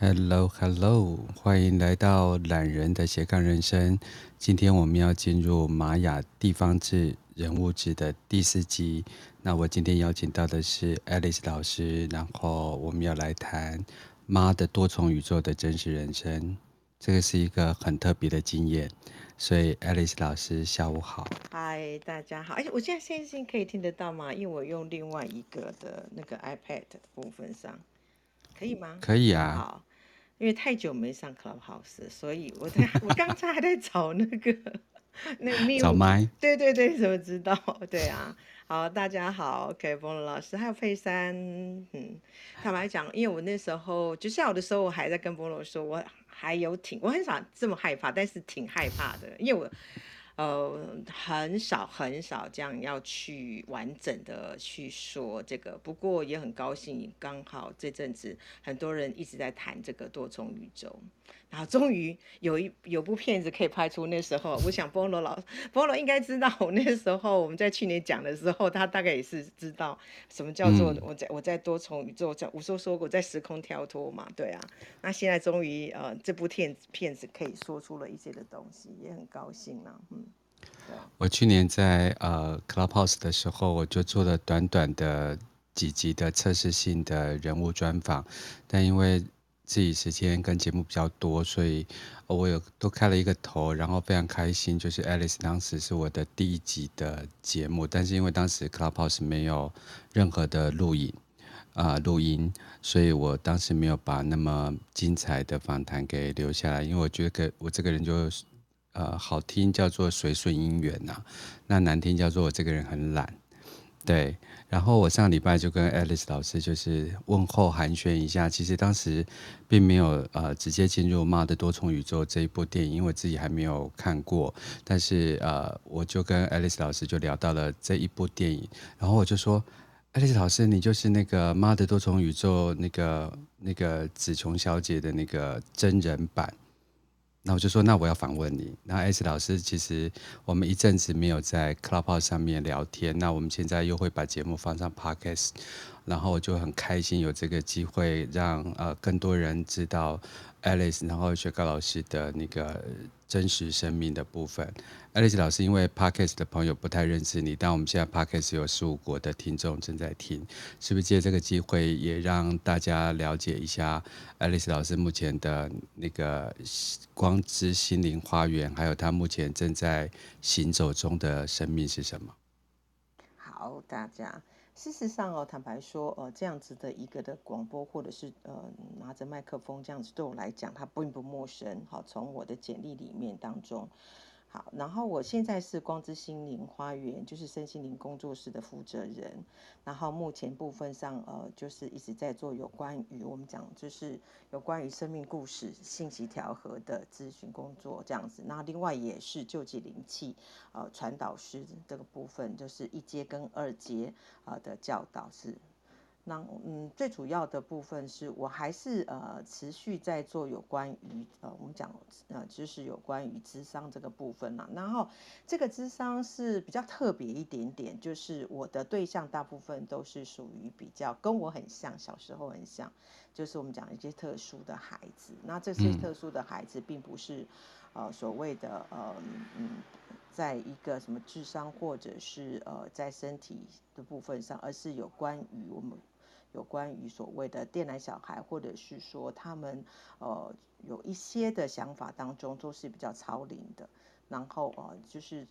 Hello，Hello，欢迎来到懒人的斜杠人生。今天我们要进入玛雅地方志人物志的第四集。那我今天邀请到的是 Alice 老师，然后我们要来谈妈的多重宇宙的真实人生。这个是一个很特别的经验，所以 Alice 老师下午好。嗨，大家好。而且，我现在声音可以听得到吗？因为我用另外一个的那个 iPad 的部分上，可以吗？可以啊。好。因为太久没上 Clubhouse，所以我在我刚才还在找那个那个密码。对对对，怎么知道？对啊，好，大家好，OK，风龙老师还有佩珊，嗯，坦白讲，因为我那时候就下午的时候，我还在跟风龙说，我还有挺，我很少这么害怕，但是挺害怕的，因为我。呃，很少很少这样要去完整的去说这个，不过也很高兴，刚好这阵子很多人一直在谈这个多重宇宙。然后终于有一有部片子可以拍出。那时候，我想菠萝老菠萝应该知道，我那时候我们在去年讲的时候，他大概也是知道什么叫做我在我在多重宇宙，在我说说过在时空跳脱嘛，对啊。那现在终于呃这部片子片子可以说出了一些的东西，也很高兴啊，嗯。我去年在呃 Clubhouse 的时候，我就做了短短的几集的测试性的人物专访，但因为自己时间跟节目比较多，所以我有都开了一个头，然后非常开心。就是 Alice 当时是我的第一集的节目，但是因为当时 Clubhouse 没有任何的录影啊、录音，所以我当时没有把那么精彩的访谈给留下来，因为我觉得我这个人就呃好听叫做随顺因缘呐，那难听叫做我这个人很懒，对。然后我上礼拜就跟 Alice 老师就是问候寒暄一下，其实当时并没有呃直接进入《妈的多重宇宙》这一部电影，因为自己还没有看过。但是呃，我就跟 Alice 老师就聊到了这一部电影，然后我就说，Alice 老师，你就是那个《妈的多重宇宙》那个那个紫琼小姐的那个真人版。那我就说，那我要访问你。那 S 老师，其实我们一阵子没有在 Clubhouse 上面聊天，那我们现在又会把节目放上 Podcast，然后我就很开心有这个机会让呃更多人知道 Alice，然后雪糕老师的那个。真实生命的部分，Alice 老师，因为 Podcast 的朋友不太认识你，但我们现在 Podcast 有十五国的听众正在听，是不是借这个机会也让大家了解一下 Alice 老师目前的那个光之心灵花园，还有他目前正在行走中的生命是什么？好，大家。事实上哦，坦白说，呃，这样子的一个的广播，或者是呃拿着麦克风这样子，对我来讲，它并不陌生。好，从我的简历里面当中。好，然后我现在是光之心灵花园，就是身心灵工作室的负责人。然后目前部分上，呃，就是一直在做有关于我们讲，就是有关于生命故事、信息调和的咨询工作这样子。那另外也是救济灵气，呃，传导师这个部分，就是一阶跟二阶啊的教导是。那嗯，最主要的部分是我还是呃持续在做有关于呃我们讲呃就是有关于智商这个部分啦。然后这个智商是比较特别一点点，就是我的对象大部分都是属于比较跟我很像，小时候很像，就是我们讲一些特殊的孩子。那这些特殊的孩子并不是呃所谓的呃嗯，在一个什么智商或者是呃在身体的部分上，而是有关于我们。有关于所谓的电缆小孩，或者是说他们呃有一些的想法当中都是比较超龄的，然后呃就是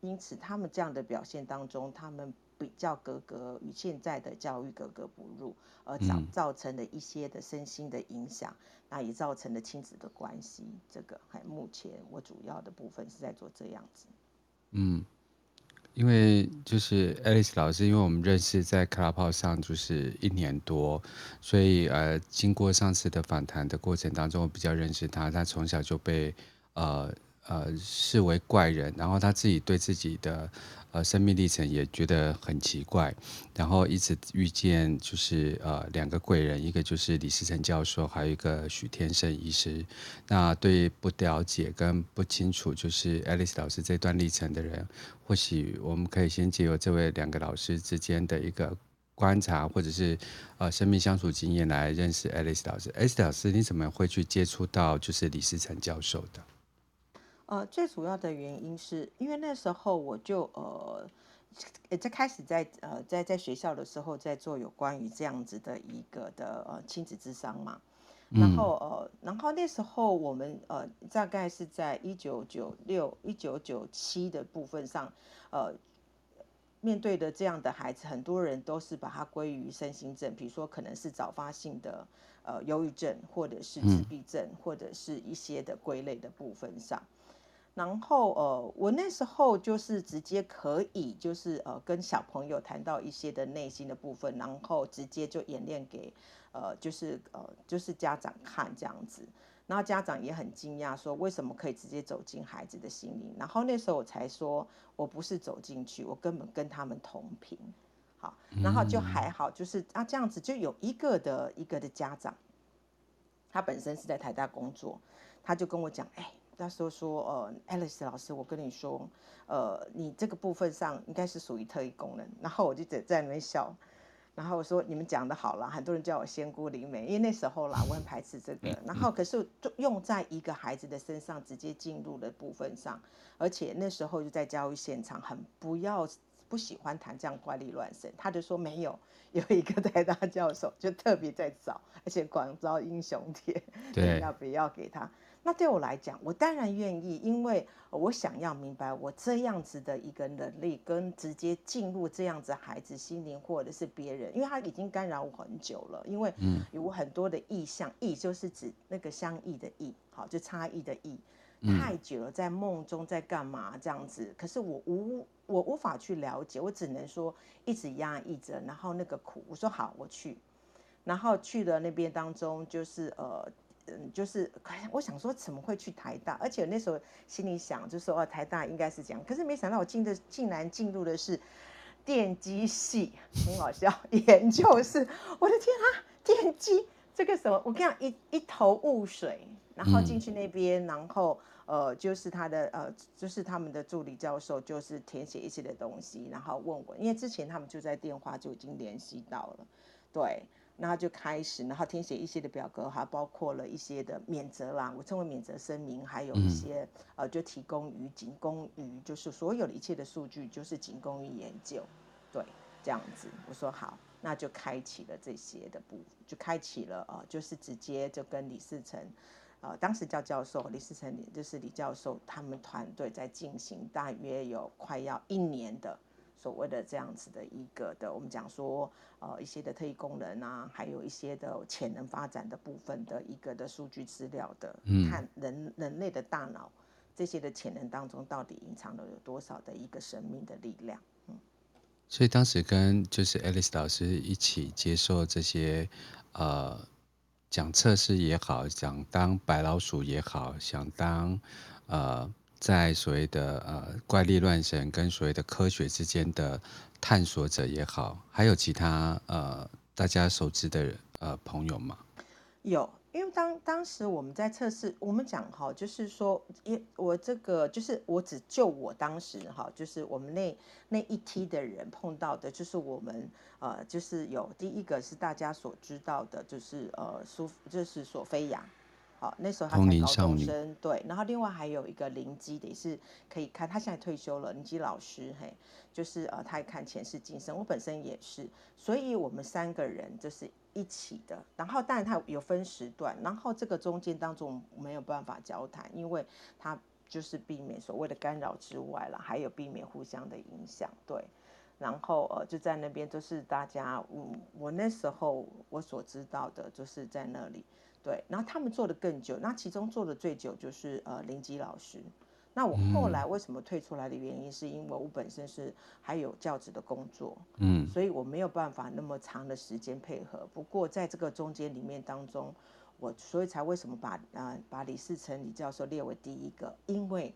因此他们这样的表现当中，他们比较格格与现在的教育格格不入，而造造成的一些的身心的影响，那也造成了亲子的关系。这个还目前我主要的部分是在做这样子。嗯。因为就是 Alice 老师，因为我们认识在克拉泡泡上就是一年多，所以呃，经过上次的访谈的过程当中，我比较认识他。他从小就被呃呃视为怪人，然后他自己对自己的。呃，生命历程也觉得很奇怪，然后一直遇见就是呃两个贵人，一个就是李思成教授，还有一个许天生医师。那对不了解跟不清楚就是 Alice 老师这段历程的人，或许我们可以先借由这位两个老师之间的一个观察或者是呃生命相处经验来认识 Alice 老师。Alice 老师，你怎么会去接触到就是李思成教授的？呃，最主要的原因是因为那时候我就呃，在开始在呃在在学校的时候在做有关于这样子的一个的呃亲子智商嘛。然后呃，然后那时候我们呃，大概是在一九九六、一九九七的部分上，呃，面对的这样的孩子，很多人都是把它归于身心症，比如说可能是早发性的呃忧郁症，或者是自闭症，或者是一些的归类的部分上。然后呃，我那时候就是直接可以就是呃跟小朋友谈到一些的内心的部分，然后直接就演练给。呃，就是呃，就是家长看这样子，然后家长也很惊讶，说为什么可以直接走进孩子的心里？然后那时候我才说，我不是走进去，我根本跟他们同频，好，然后就还好，就是啊这样子，就有一个的一个的家长，他本身是在台大工作，他就跟我讲，哎，他说说，呃，Alice 老师，我跟你说，呃，你这个部分上应该是属于特异功能，然后我就在在那边笑。然后我说你们讲的好了，很多人叫我仙姑灵媒，因为那时候啦，我很排斥这个。然后可是就用在一个孩子的身上，直接进入的部分上，而且那时候就在教育现场，很不要不喜欢谈这样怪力乱神。他就说没有，有一个台大教授就特别在找，而且广招英雄帖，对，要不要给他？那对我来讲，我当然愿意，因为我想要明白我这样子的一个能力，跟直接进入这样子孩子心灵或者是别人，因为他已经干扰我很久了，因为有很多的意象，意就是指那个相异的异，好，就差异的异，太久了，在梦中在干嘛这样子，可是我无我无法去了解，我只能说一直压抑着，然后那个苦，我说好，我去，然后去了那边当中就是呃。嗯，就是我想说怎么会去台大，而且那时候心里想就是说哦，台大应该是这样，可是没想到我进的竟然进入的是电机系，很好笑，研究室，我的天啊，电机这个什么，我跟你讲一一头雾水，然后进去那边，然后呃，就是他的呃，就是他们的助理教授，就是填写一些的东西，然后问我，因为之前他们就在电话就已经联系到了，对。然后就开始，然后填写一些的表格，还包括了一些的免责啦，我称为免责声明，还有一些、嗯、呃，就提供于仅供于就是所有的一切的数据，就是仅供于研究，对，这样子。我说好，那就开启了这些的部，就开启了呃，就是直接就跟李世成，呃，当时叫教授，李世成就是李教授他们团队在进行，大约有快要一年的。所谓的这样子的一个的，我们讲说，呃，一些的特异功能啊，还有一些的潜能发展的部分的一个的数据资料的，嗯，看人人类的大脑这些的潜能当中，到底隐藏了有多少的一个生命的力量，嗯。所以当时跟就是 Alice 老师一起接受这些，呃，讲测试也好，想当白老鼠也好，想当呃。在所谓的呃怪力乱神跟所谓的科学之间的探索者也好，还有其他呃大家熟知的人呃朋友吗？有，因为当当时我们在测试，我们讲哈，就是说，也我这个就是我只就我当时哈，就是我们那那一梯的人碰到的，就是我们呃就是有第一个是大家所知道的，就是呃苏就是索菲亚。好，那时候他才高中生，对，然后另外还有一个灵乩的也是可以看，他现在退休了，灵乩老师，嘿，就是呃，他也看前世今生，我本身也是，所以我们三个人就是一起的，然后当然他有分时段，然后这个中间当中没有办法交谈，因为他就是避免所谓的干扰之外了，还有避免互相的影响，对，然后呃就在那边就是大家，嗯，我那时候我所知道的就是在那里。对，然后他们做的更久，那其中做的最久就是呃林吉老师。那我后来为什么退出来的原因，是因为我本身是还有教职的工作，嗯，所以我没有办法那么长的时间配合。不过在这个中间里面当中，我所以才为什么把呃把李世成李教授列为第一个，因为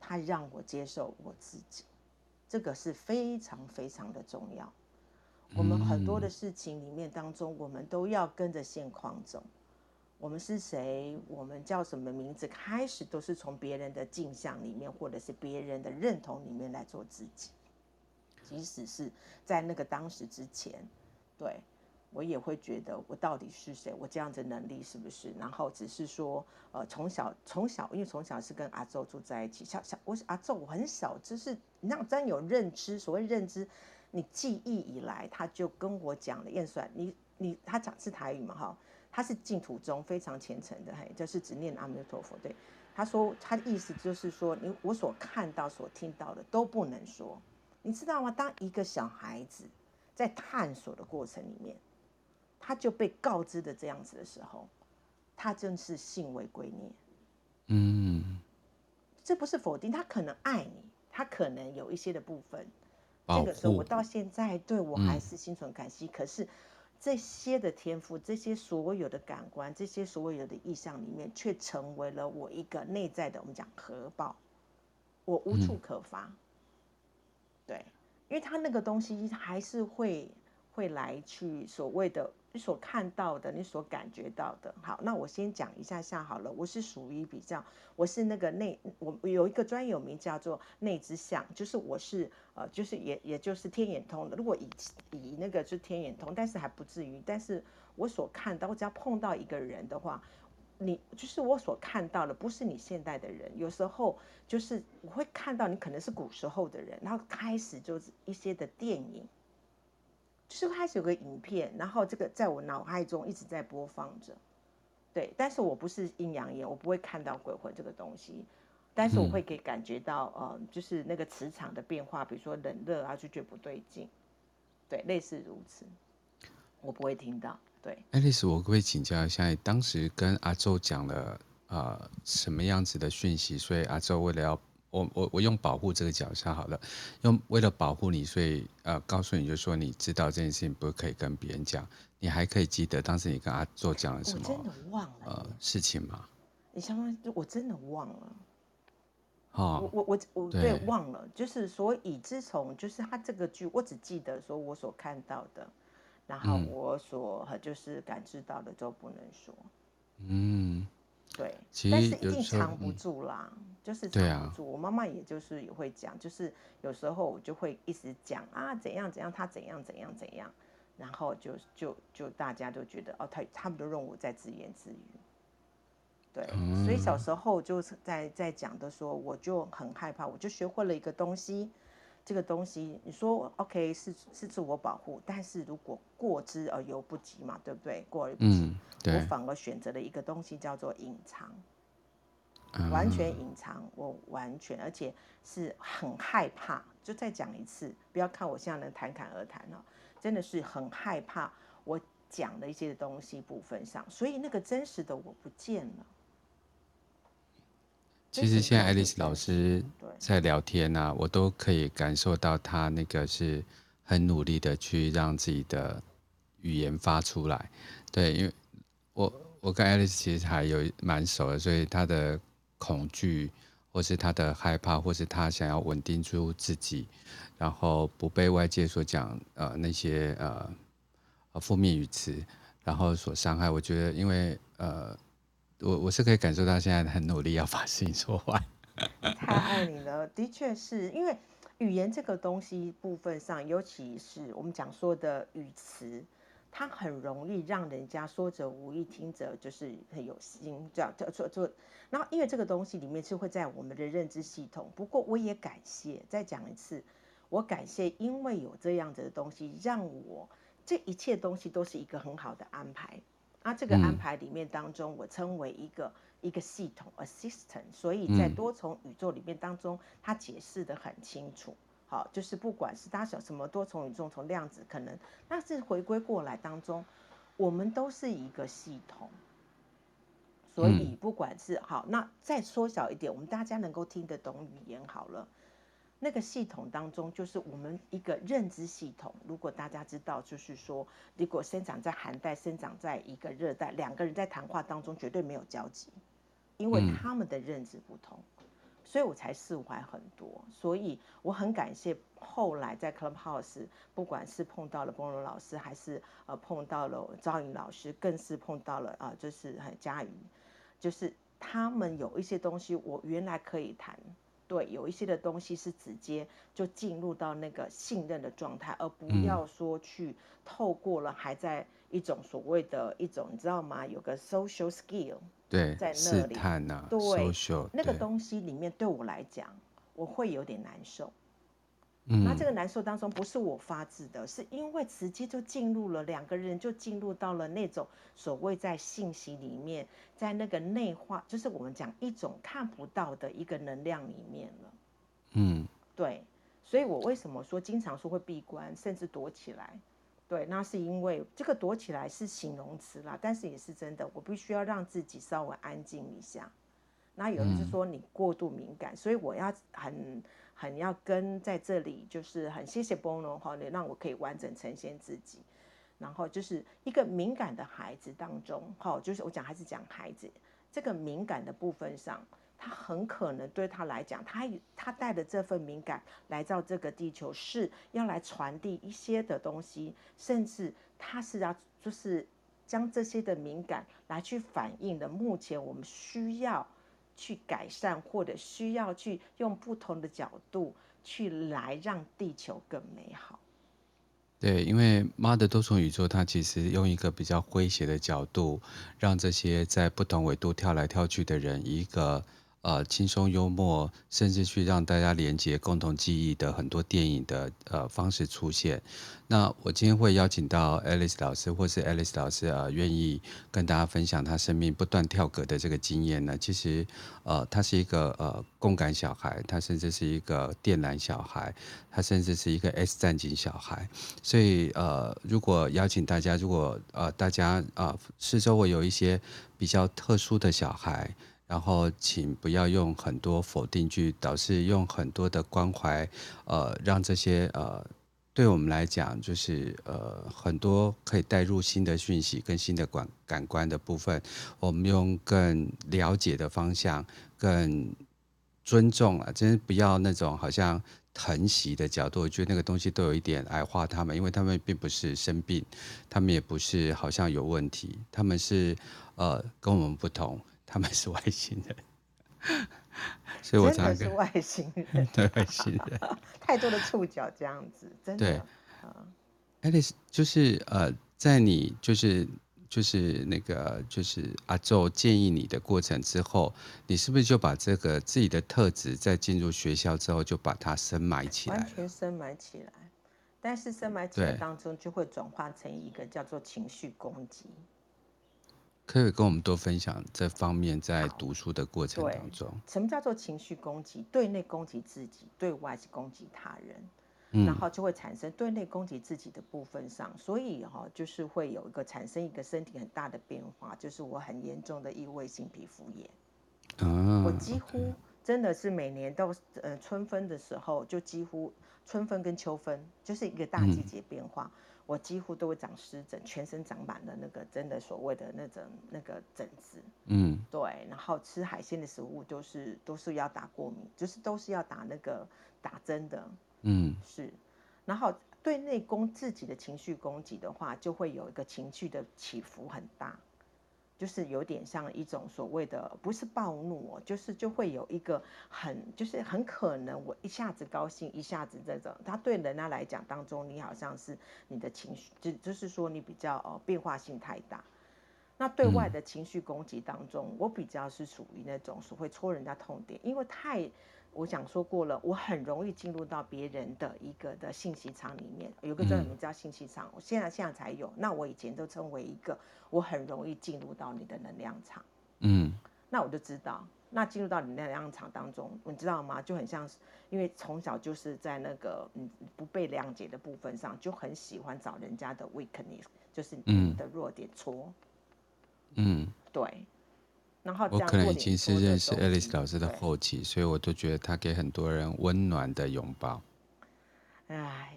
他让我接受我自己，这个是非常非常的重要。我们很多的事情里面当中，我们都要跟着现况走。我们是谁？我们叫什么名字？开始都是从别人的镜像里面，或者是别人的认同里面来做自己。即使是在那个当时之前，对。我也会觉得我到底是谁？我这样子能力是不是？然后只是说，呃，从小从小，因为从小是跟阿祖住在一起，小小我是阿祖，我很小，就是让真有认知。所谓认知，你记忆以来，他就跟我讲了验算，你你他讲是台语嘛？哈，他是净土宗非常虔诚的，嘿，就是只念阿弥陀佛。对，他说他的意思就是说，你我所看到、所听到的都不能说，你知道吗？当一个小孩子在探索的过程里面。他就被告知的这样子的时候，他真是信为圭臬。嗯，这不是否定，他可能爱你，他可能有一些的部分。这个时候，我到现在对我还是心存感激。嗯。可是这些的天赋，这些所有的感官，这些所有的意象里面，却成为了我一个内在的，我们讲核爆，我无处可发。嗯。对，因为他那个东西还是会会来去所谓的。你所看到的，你所感觉到的，好，那我先讲一下下好了。我是属于比较，我是那个内，我有一个专有名叫做内之相，就是我是呃，就是也也就是天眼通的。如果以以那个是天眼通，但是还不至于。但是我所看到，我只要碰到一个人的话，你就是我所看到的，不是你现代的人。有时候就是我会看到你可能是古时候的人，然后开始就是一些的电影。就是开始有个影片，然后这个在我脑海中一直在播放着，对，但是我不是阴阳眼，我不会看到鬼魂这个东西，但是我会给感觉到，呃，就是那个磁场的变化，比如说冷热啊，就觉得不对劲，对，类似如此，我不会听到，对。爱丽丝，我可不可以请教一下，当时跟阿周讲了呃什么样子的讯息？所以阿周为了要。我我我用保护这个角色好了，用为了保护你，所以呃告诉你就说你知道这件事情不可以跟别人讲，你还可以记得当时你跟阿做讲了什么？我真的忘了呃事情吗？你相当于我真的忘了。哦，我我我对，对忘了，就是所以自从就是他这个剧，我只记得说我所看到的，然后我所就是感知到的都不能说。嗯。对，但是一定藏不住啦，嗯、就是藏不住。啊、我妈妈也就是也会讲，就是有时候我就会一直讲啊，怎样怎样，他怎样怎样怎样，然后就就就大家都觉得哦，他他们都认为我在自言自语。对，嗯、所以小时候就是在在讲的时候，我就很害怕，我就学会了一个东西。这个东西，你说 OK 是是自我保护，但是如果过之而犹不及嘛，对不对？过而不及，我反而选择了一个东西叫做隐藏，嗯、完全隐藏，我完全，而且是很害怕。就再讲一次，不要看我现在能侃侃而谈哦，真的是很害怕我讲的一些东西部分上，所以那个真实的我不见了。其实现在爱丽丝老师在聊天啊，我都可以感受到她那个是很努力的去让自己的语言发出来。对，因为我我跟爱丽丝其实还有蛮熟的，所以她的恐惧，或是她的害怕，或是她想要稳定住自己，然后不被外界所讲呃那些呃负面语词，然后所伤害。我觉得，因为呃。我我是可以感受到现在很努力要把事情说完。太爱你了，的确是因为语言这个东西部分上，尤其是我们讲说的语词，它很容易让人家说者无意，听者就是很有心这样叫做做。然后因为这个东西里面是会在我们的认知系统。不过我也感谢，再讲一次，我感谢，因为有这样子的东西，让我这一切东西都是一个很好的安排。那这个安排里面当中，我称为一个、嗯、一个系统 assistant，所以在多重宇宙里面当中，它解释的很清楚。好，就是不管是大小什么多重宇宙，从量子可能，那是回归过来当中，我们都是一个系统。所以不管是好，那再缩小一点，我们大家能够听得懂语言好了。那个系统当中，就是我们一个认知系统。如果大家知道，就是说，如果生长在寒带，生长在一个热带，两个人在谈话当中绝对没有交集，因为他们的认知不同，所以我才释怀很多。所以我很感谢后来在 Clubhouse，不管是碰到了波罗老师，还是呃碰到了赵颖老师，更是碰到了啊、呃，就是很佳瑜，就是他们有一些东西我原来可以谈。对，有一些的东西是直接就进入到那个信任的状态，而不要说去透过了还在一种所谓的一种，你知道吗？有个 social skill，对，在那里，试探啊，对，social，那个东西里面对我来讲，我会有点难受。嗯，那这个难受当中不是我发自的，是因为直接就进入了两个人就进入到了那种所谓在信息里面，在那个内化，就是我们讲一种看不到的一个能量里面了。嗯，对，所以我为什么说经常说会闭关，甚至躲起来？对，那是因为这个躲起来是形容词啦，但是也是真的，我必须要让自己稍微安静一下。那有人是说你过度敏感，所以我要很。很要跟在这里，就是很谢谢 Bono 哈，你让我可以完整呈现自己。然后就是一个敏感的孩子当中，哈，就是我讲还是讲孩子这个敏感的部分上，他很可能对他来讲，他他带的这份敏感来到这个地球，是要来传递一些的东西，甚至他是要就是将这些的敏感来去反映的。目前我们需要。去改善，或者需要去用不同的角度去来让地球更美好。对，因为妈的多重宇宙，它其实用一个比较诙谐的角度，让这些在不同纬度跳来跳去的人一个。呃，轻松幽默，甚至去让大家连接共同记忆的很多电影的呃方式出现。那我今天会邀请到 Alice 老师，或是 Alice 老师呃愿意跟大家分享他生命不断跳格的这个经验呢？其实呃，他是一个呃共感小孩，他甚至是一个电缆小孩，他甚至是一个 S 战警小孩。所以呃，如果邀请大家，如果呃大家啊、呃、是周围有一些比较特殊的小孩。然后，请不要用很多否定句，导致用很多的关怀，呃，让这些呃，对我们来讲，就是呃，很多可以带入新的讯息跟新的感感官的部分，我们用更了解的方向，更尊重啊，真不要那种好像疼惜的角度，我觉得那个东西都有一点矮化他们，因为他们并不是生病，他们也不是好像有问题，他们是呃，跟我们不同。他们是外星人，所以我才是外星人，对外星人，太多的触角这样子，真的。对，Alice 就是呃，在你就是就是那个就是阿宙建议你的过程之后，你是不是就把这个自己的特质在进入学校之后就把它深埋起来？完全深埋起来，但是深埋起来当中就会转化成一个叫做情绪攻击。可以跟我们多分享这方面在读书的过程当中，什么叫做情绪攻击？对内攻击自己，对外是攻击他人，嗯，然后就会产生对内攻击自己的部分上，所以哈，就是会有一个产生一个身体很大的变化，就是我很严重的异位性皮肤炎，啊，我几乎真的是每年到呃春分的时候，就几乎春分跟秋分就是一个大季节变化。嗯我几乎都会长湿疹，全身长满了那个真的所谓的那种那个疹子。嗯，对。然后吃海鲜的食物都是都是要打过敏，就是都是要打那个打针的。嗯，是。然后对内攻自己的情绪攻击的话，就会有一个情绪的起伏很大。就是有点像一种所谓的，不是暴怒哦，就是就会有一个很，就是很可能我一下子高兴，一下子这种，他对人家来讲当中，你好像是你的情绪，就就是说你比较呃变化性太大。那对外的情绪攻击当中，我比较是属于那种所谓戳人家痛点，因为太。我讲说过了，我很容易进入到别人的一个的信息场里面，有个专有名叫信息场，我现在现在才有，那我以前都称为一个，我很容易进入到你的能量场，嗯，那我就知道，那进入到你的能量场当中，你知道吗？就很像是，因为从小就是在那个嗯不被谅解的部分上，就很喜欢找人家的 weakness，就是你的弱点戳，嗯，对。然后我可能已经是认识 Alice 老师的后期，所以我都觉得他给很多人温暖的拥抱。哎，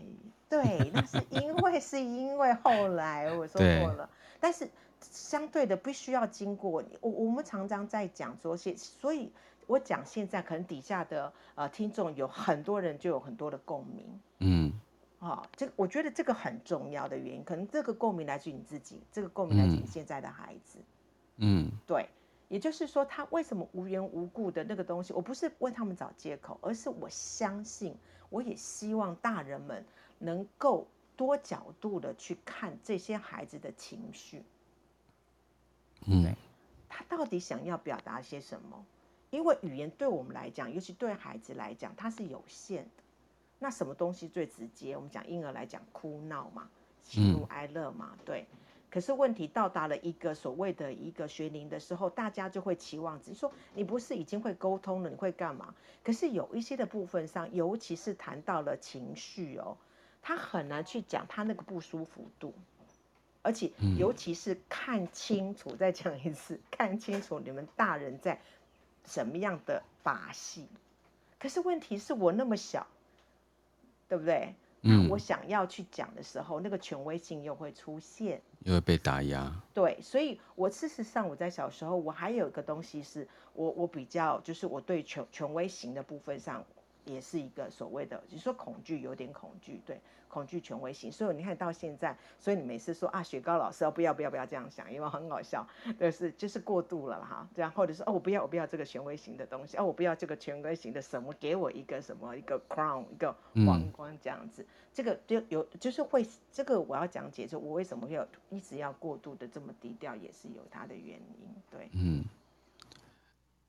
对，那是因为是因为后来我说过了，但是相对的必须要经过我，我们常常在讲说现，所以我讲现在可能底下的呃听众有很多人就有很多的共鸣，嗯，啊、哦，这我觉得这个很重要的原因，可能这个共鸣来自于你自己，这个共鸣来自于你现在的孩子，嗯，对。也就是说，他为什么无缘无故的那个东西？我不是为他们找借口，而是我相信，我也希望大人们能够多角度的去看这些孩子的情绪。嗯，他到底想要表达些什么？因为语言对我们来讲，尤其对孩子来讲，它是有限的。那什么东西最直接？我们讲婴儿来讲，哭闹嘛，喜怒哀乐嘛，对。可是问题到达了一个所谓的一个学龄的时候，大家就会期望，只是说你不是已经会沟通了，你会干嘛？可是有一些的部分上，尤其是谈到了情绪哦，他很难去讲他那个不舒服度，而且尤其是看清楚，再讲一次，看清楚你们大人在什么样的把戏。可是问题是我那么小，对不对？嗯，我想要去讲的时候，那个权威性又会出现，又会被打压。对，所以我事实上我在小时候，我还有一个东西是我我比较就是我对权权威型的部分上，也是一个所谓的，就是说恐惧，有点恐惧，对。恐惧权威性，所以你看到现在，所以你每次说啊，雪糕老师哦，不要不要不要这样想，因为很好笑，就是就是过度了哈，这样或者是哦，我不要我不要这个权威型的东西，哦，我不要这个权威型的什么，给我一个什么一个 crown 一个皇冠这样子，嗯、这个就有就是会这个我要讲解，就我为什么会有一直要过度的这么低调，也是有它的原因，对，嗯。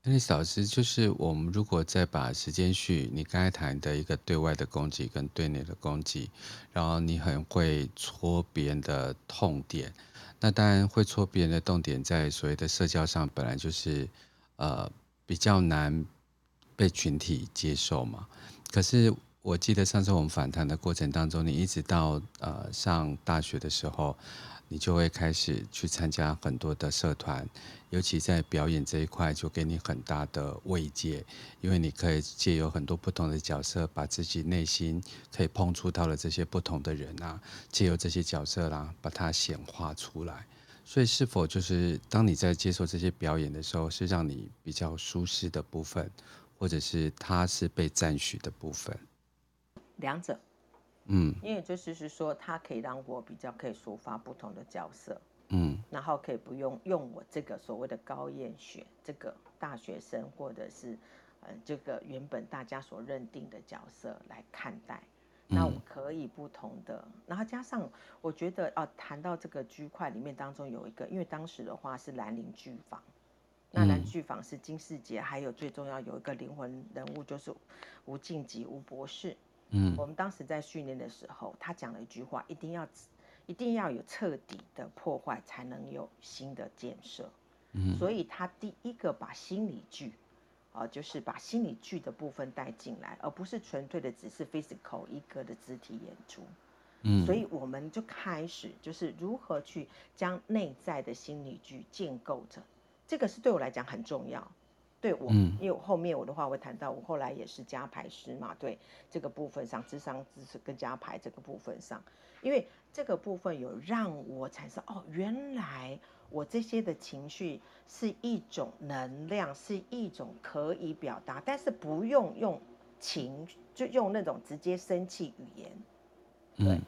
那老师，就是我们如果再把时间序，你刚才谈的一个对外的攻击跟对内的攻击，然后你很会戳别人的痛点，那当然会戳别人的痛点，在所谓的社交上本来就是呃比较难被群体接受嘛。可是我记得上次我们访谈的过程当中，你一直到呃上大学的时候。你就会开始去参加很多的社团，尤其在表演这一块，就给你很大的慰藉，因为你可以借由很多不同的角色，把自己内心可以碰触到的这些不同的人啊，借由这些角色啦，把它显化出来。所以，是否就是当你在接受这些表演的时候，是让你比较舒适的部分，或者是它是被赞许的部分？两者。嗯，因为就是是说，它可以让我比较可以抒发不同的角色，嗯，然后可以不用用我这个所谓的高艳学这个大学生，或者是呃这个原本大家所认定的角色来看待，那我。可以不同的，然后加上我觉得啊，谈到这个区块里面当中有一个，因为当时的话是兰陵剧坊，那兰剧坊是金世杰，还有最重要有一个灵魂人物就是吴敬吉吴博士。嗯，我们当时在训练的时候，他讲了一句话：一定要，一定要有彻底的破坏，才能有新的建设。嗯，所以他第一个把心理剧，啊，就是把心理剧的部分带进来，而不是纯粹的只是 physical 一个的肢体演出。嗯，所以我们就开始就是如何去将内在的心理剧建构着，这个是对我来讲很重要。对我，因为后面我的话会谈到，我后来也是加排师嘛，对这个部分上，智商知识跟加排这个部分上，因为这个部分有让我产生哦，原来我这些的情绪是一种能量，是一种可以表达，但是不用用情，就用那种直接生气语言，对，嗯，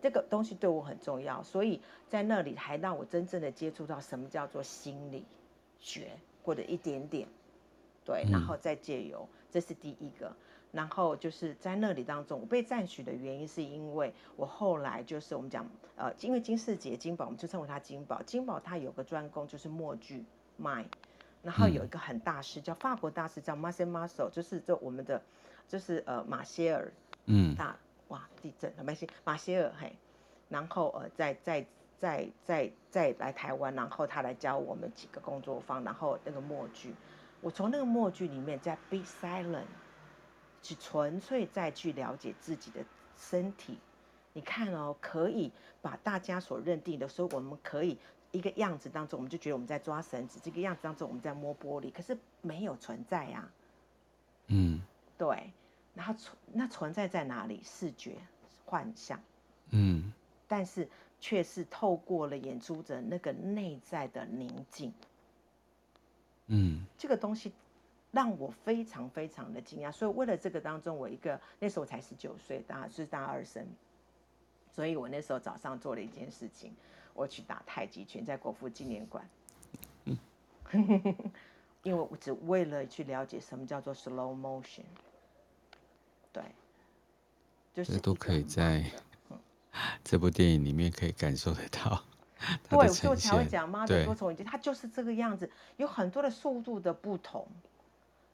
这个东西对我很重要，所以在那里还让我真正的接触到什么叫做心理学或者一点点。对，然后再借由，这是第一个，然后就是在那里当中，我被赞许的原因是因为我后来就是我们讲，呃，因为金世杰金宝，我们就称为他金宝，金宝他有个专攻就是默剧，mime，然后有一个很大师叫法国大师叫 Marcel Marceau，就是这我们的就是呃马歇尔，嗯，大哇地震没关系，马歇尔嘿，然后呃再再再再再来台湾，然后他来教我们几个工作坊，然后那个默剧。我从那个默剧里面，在 be silent，去纯粹再去了解自己的身体。你看哦，可以把大家所认定的说，我们可以一个样子当中，我们就觉得我们在抓绳子；这个样子当中，我们在摸玻璃，可是没有存在呀。嗯，对。然后存那存在在哪里？视觉幻象。嗯。但是却是透过了演出者那个内在的宁静。嗯，这个东西让我非常非常的惊讶，所以为了这个当中，我一个那时候我才十九岁，大是大二生，所以我那时候早上做了一件事情，我去打太极拳，在国父纪念馆。嗯 因为我只为了去了解什么叫做 slow motion，对，就是都可以在这部电影里面可以感受得到。对，所以我才会讲妈的多重宇宙，它就是这个样子，有很多的速度的不同，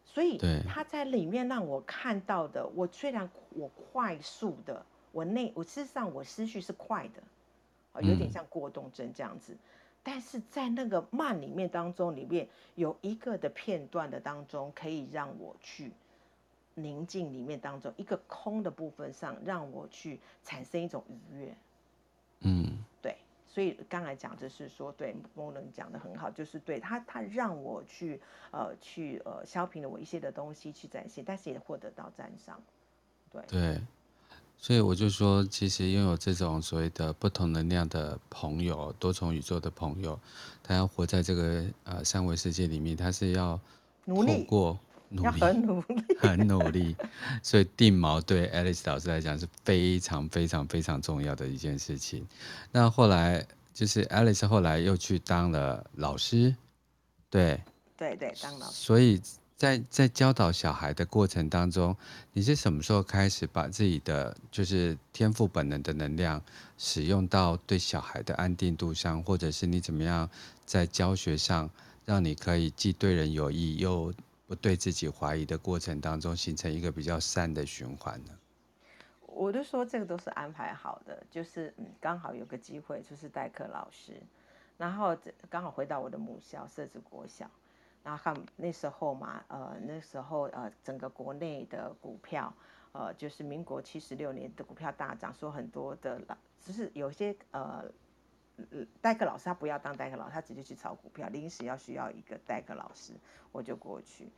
所以它在里面让我看到的，我虽然我快速的，我内我事实上我思绪是快的，有点像过动症这样子，嗯、但是在那个慢里面当中，里面有一个的片段的当中，可以让我去宁静里面当中一个空的部分上，让我去产生一种愉悦，嗯。所以刚才讲就是说，对某人讲的很好，就是对他，他让我去呃去呃削平了我一些的东西去展现，但是也获得到赞赏。对对，所以我就说，其实拥有这种所谓的不同能量的朋友，多重宇宙的朋友，他要活在这个呃三维世界里面，他是要努力过。努力，很努力，很努力，所以定锚对 Alice 老师来讲是非常非常非常重要的一件事情。那后来就是 Alice 后来又去当了老师，对，对对，当老师。所以在在教导小孩的过程当中，你是什么时候开始把自己的就是天赋本能的能量使用到对小孩的安定度上，或者是你怎么样在教学上让你可以既对人有益又不对自己怀疑的过程当中，形成一个比较善的循环呢？我就说这个都是安排好的，就是嗯，刚好有个机会，就是代课老师，然后刚好回到我的母校社子国小，然后那时候嘛，呃，那时候呃，整个国内的股票，呃，就是民国七十六年的股票大涨，说很多的老，只是有些呃。代课老师他不要当代课老师，他直接去炒股票。临时要需要一个代课老师，我就过去。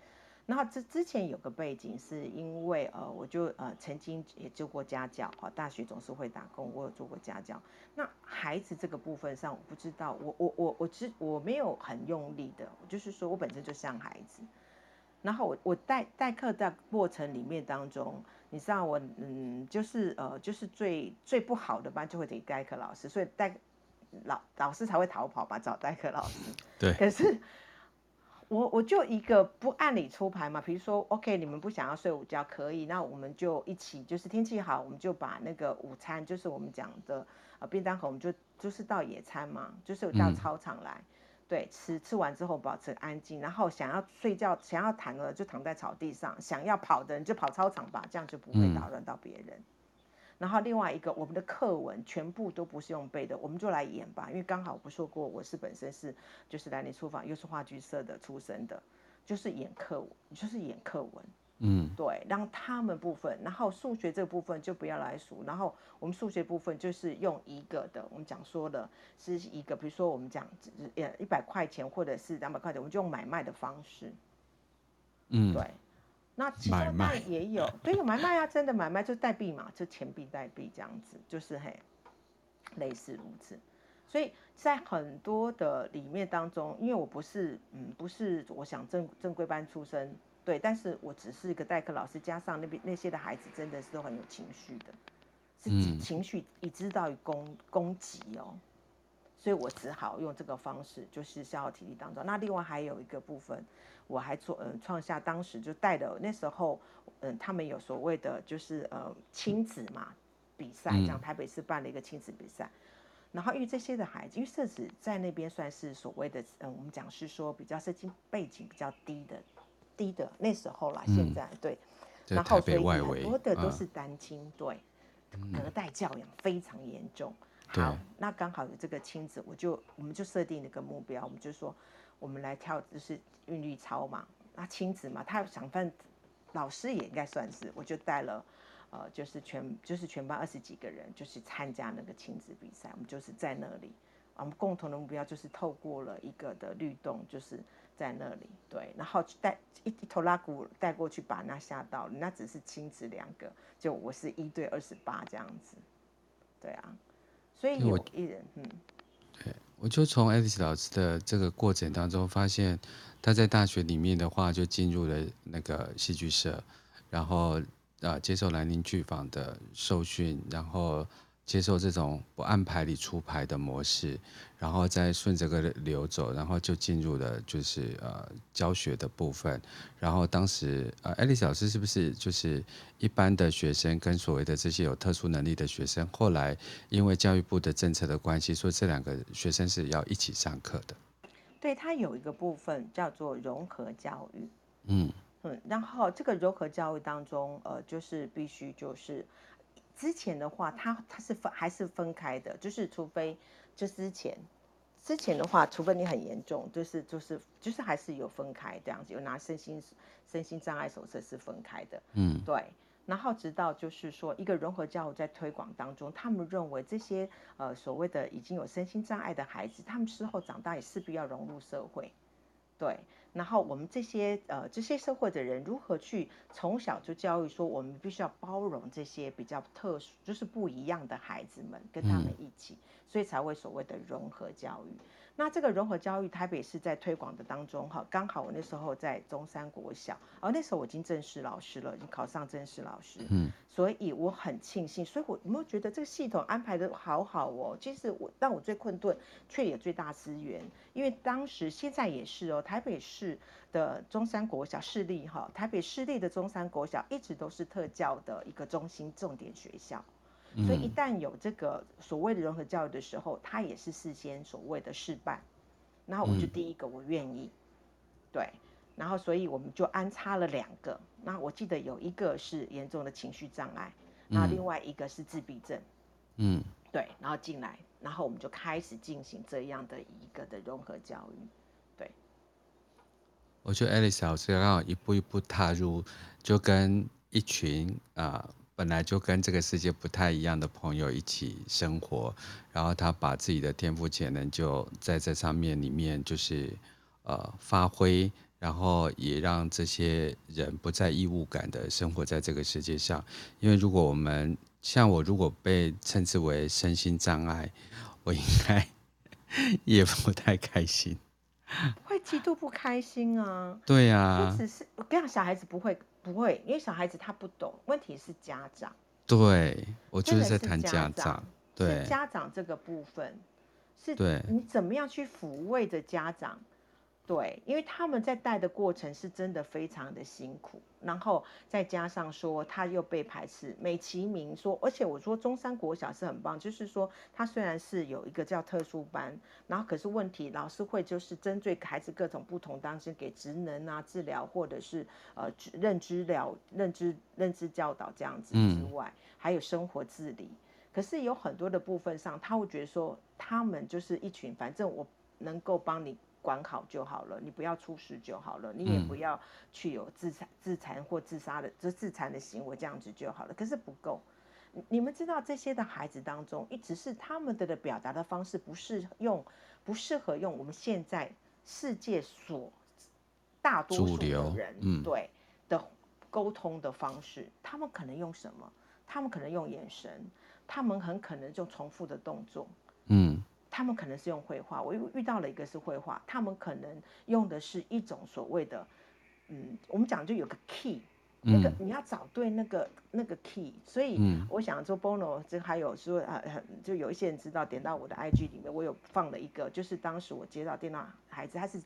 然后之之前有个背景，是因为呃，我就呃曾经也做过家教，哈，大学总是会打工，我有做过家教。那孩子这个部分上，我不知道，我我我我只我没有很用力的，就是说我本身就像孩子。然后我我代代课的过程里面当中，你知道我嗯，就是呃就是最最不好的班就会给代课老师，所以代。老老师才会逃跑吧，找代课老师。对。可是我我就一个不按理出牌嘛，比如说，OK，你们不想要睡午觉可以，那我们就一起，就是天气好，我们就把那个午餐，就是我们讲的呃便当盒，我们就就是到野餐嘛，就是到操场来，嗯、对，吃吃完之后保持安静，然后想要睡觉、想要躺的就躺在草地上，想要跑的人就跑操场吧，这样就不会打扰到别人。嗯然后另外一个，我们的课文全部都不是用背的，我们就来演吧。因为刚好我不说过，我是本身是就是兰陵书房又是话剧社的出身的，就是演课文，就是演课文。嗯，对，让他们部分，然后数学这部分就不要来数，然后我们数学部分就是用一个的，我们讲说的是一个，比如说我们讲呃一百块钱或者是两百块钱，我们就用买卖的方式。嗯，对。那其中当然也有，对，有买卖啊，真的买卖就代币嘛，就钱币代币这样子，就是嘿，类似如此。所以在很多的里面当中，因为我不是，嗯，不是我想正正规班出身，对，但是我只是一个代课老师，加上那边那些的孩子真的是都很有情绪的，是情绪已知到于攻攻击哦，所以我只好用这个方式，就是消耗体力当中。那另外还有一个部分。我还做嗯创下当时就带的那时候嗯他们有所谓的就是呃亲子嘛比赛，这样台北市办了一个亲子比赛，然后因为这些的孩子，因为社子在那边算是所谓的嗯我们讲是说比较社经背景比较低的低的那时候啦，现在对，然后所以很多的都是单亲，对，隔代教养非常严重。好，那刚好有这个亲子，我就我们就设定了一个目标，我们就说。我们来跳就是韵律操嘛，那亲子嘛，他想办，老师也应该算是，我就带了，呃，就是全就是全班二十几个人，就是参加那个亲子比赛，我们就是在那里，我们共同的目标就是透过了一个的律动，就是在那里，对，然后带一一头拉鼓带过去把那吓到了，那只是亲子两个，就我是一对二十八这样子，对啊，所以有艺人，嗯。对我就从 Alice 老师的这个过程当中发现，他在大学里面的话就进入了那个戏剧社，然后呃接受兰陵剧坊的受训，然后接受这种不按牌理出牌的模式，然后再顺着个流走，然后就进入了就是呃教学的部分。然后当时呃，爱丽丝老师是不是就是一般的学生跟所谓的这些有特殊能力的学生，后来因为教育部的政策的关系，说这两个学生是要一起上课的？对，它有一个部分叫做融合教育。嗯嗯，然后这个融合教育当中，呃，就是必须就是。之前的话，它它是分还是分开的，就是除非就之前之前的话，除非你很严重，就是就是就是还是有分开这样子，有拿身心身心障碍手册是分开的，嗯，对。然后直到就是说一个融合教育在推广当中，他们认为这些呃所谓的已经有身心障碍的孩子，他们之后长大也势必要融入社会，对。然后我们这些呃这些社会的人如何去从小就教育说，我们必须要包容这些比较特殊，就是不一样的孩子们，跟他们一起，所以才会所谓的融合教育。那这个融合教育，台北市在推广的当中，哈，刚好我那时候在中山国小，而那时候我已经正式老师了，已经考上正式老师，嗯，所以我很庆幸，所以我有没有觉得这个系统安排的好好哦？其实我，让我最困顿，却也最大资源，因为当时现在也是哦，台北市的中山国小市立哈，台北市立的中山国小一直都是特教的一个中心重点学校。所以一旦有这个所谓的融合教育的时候，他也是事先所谓的试办，然后我就第一个我愿意，对，然后所以我们就安插了两个，那我记得有一个是严重的情绪障碍，然后另外一个是自闭症，嗯，对，然后进来，然后我们就开始进行这样的一个的融合教育，对。我觉得艾丽丝老师刚好一步一步踏入，就跟一群啊。呃本来就跟这个世界不太一样的朋友一起生活，然后他把自己的天赋潜能就在这上面里面就是呃发挥，然后也让这些人不再异物感的生活在这个世界上。因为如果我们像我，如果被称之为身心障碍，我应该 也不太开心，会极度不开心啊。对呀、啊，只是我跟你讲，小孩子不会。不会，因为小孩子他不懂，问题是家长。对，我就是在谈家长。对，家长这个部分是，对，你怎么样去抚慰着家长？对，因为他们在带的过程是真的非常的辛苦，然后再加上说他又被排斥，美其名说，而且我说中山国小是很棒，就是说他虽然是有一个叫特殊班，然后可是问题老师会就是针对孩子各种不同当中给职能啊治疗或者是呃认知疗认知认知教导这样子之外，嗯、还有生活自理，可是有很多的部分上他会觉得说他们就是一群，反正我能够帮你。管好就好了，你不要出事就好了，你也不要去有自残、自残或自杀的这自残的行为，这样子就好了。可是不够，你们知道这些的孩子当中，一直是他们的的表达的方式不适用，不适合用我们现在世界所大多数的人、嗯、对的沟通的方式，他们可能用什么？他们可能用眼神，他们很可能就重复的动作，嗯。他们可能是用绘画，我遇遇到了一个是绘画，他们可能用的是一种所谓的，嗯，我们讲就有个 key，那个你要找对那个那个 key，所以我想说 Bono 这还有说啊，就有一些人知道，点到我的 IG 里面，我有放了一个，就是当时我接到电脑孩子，他是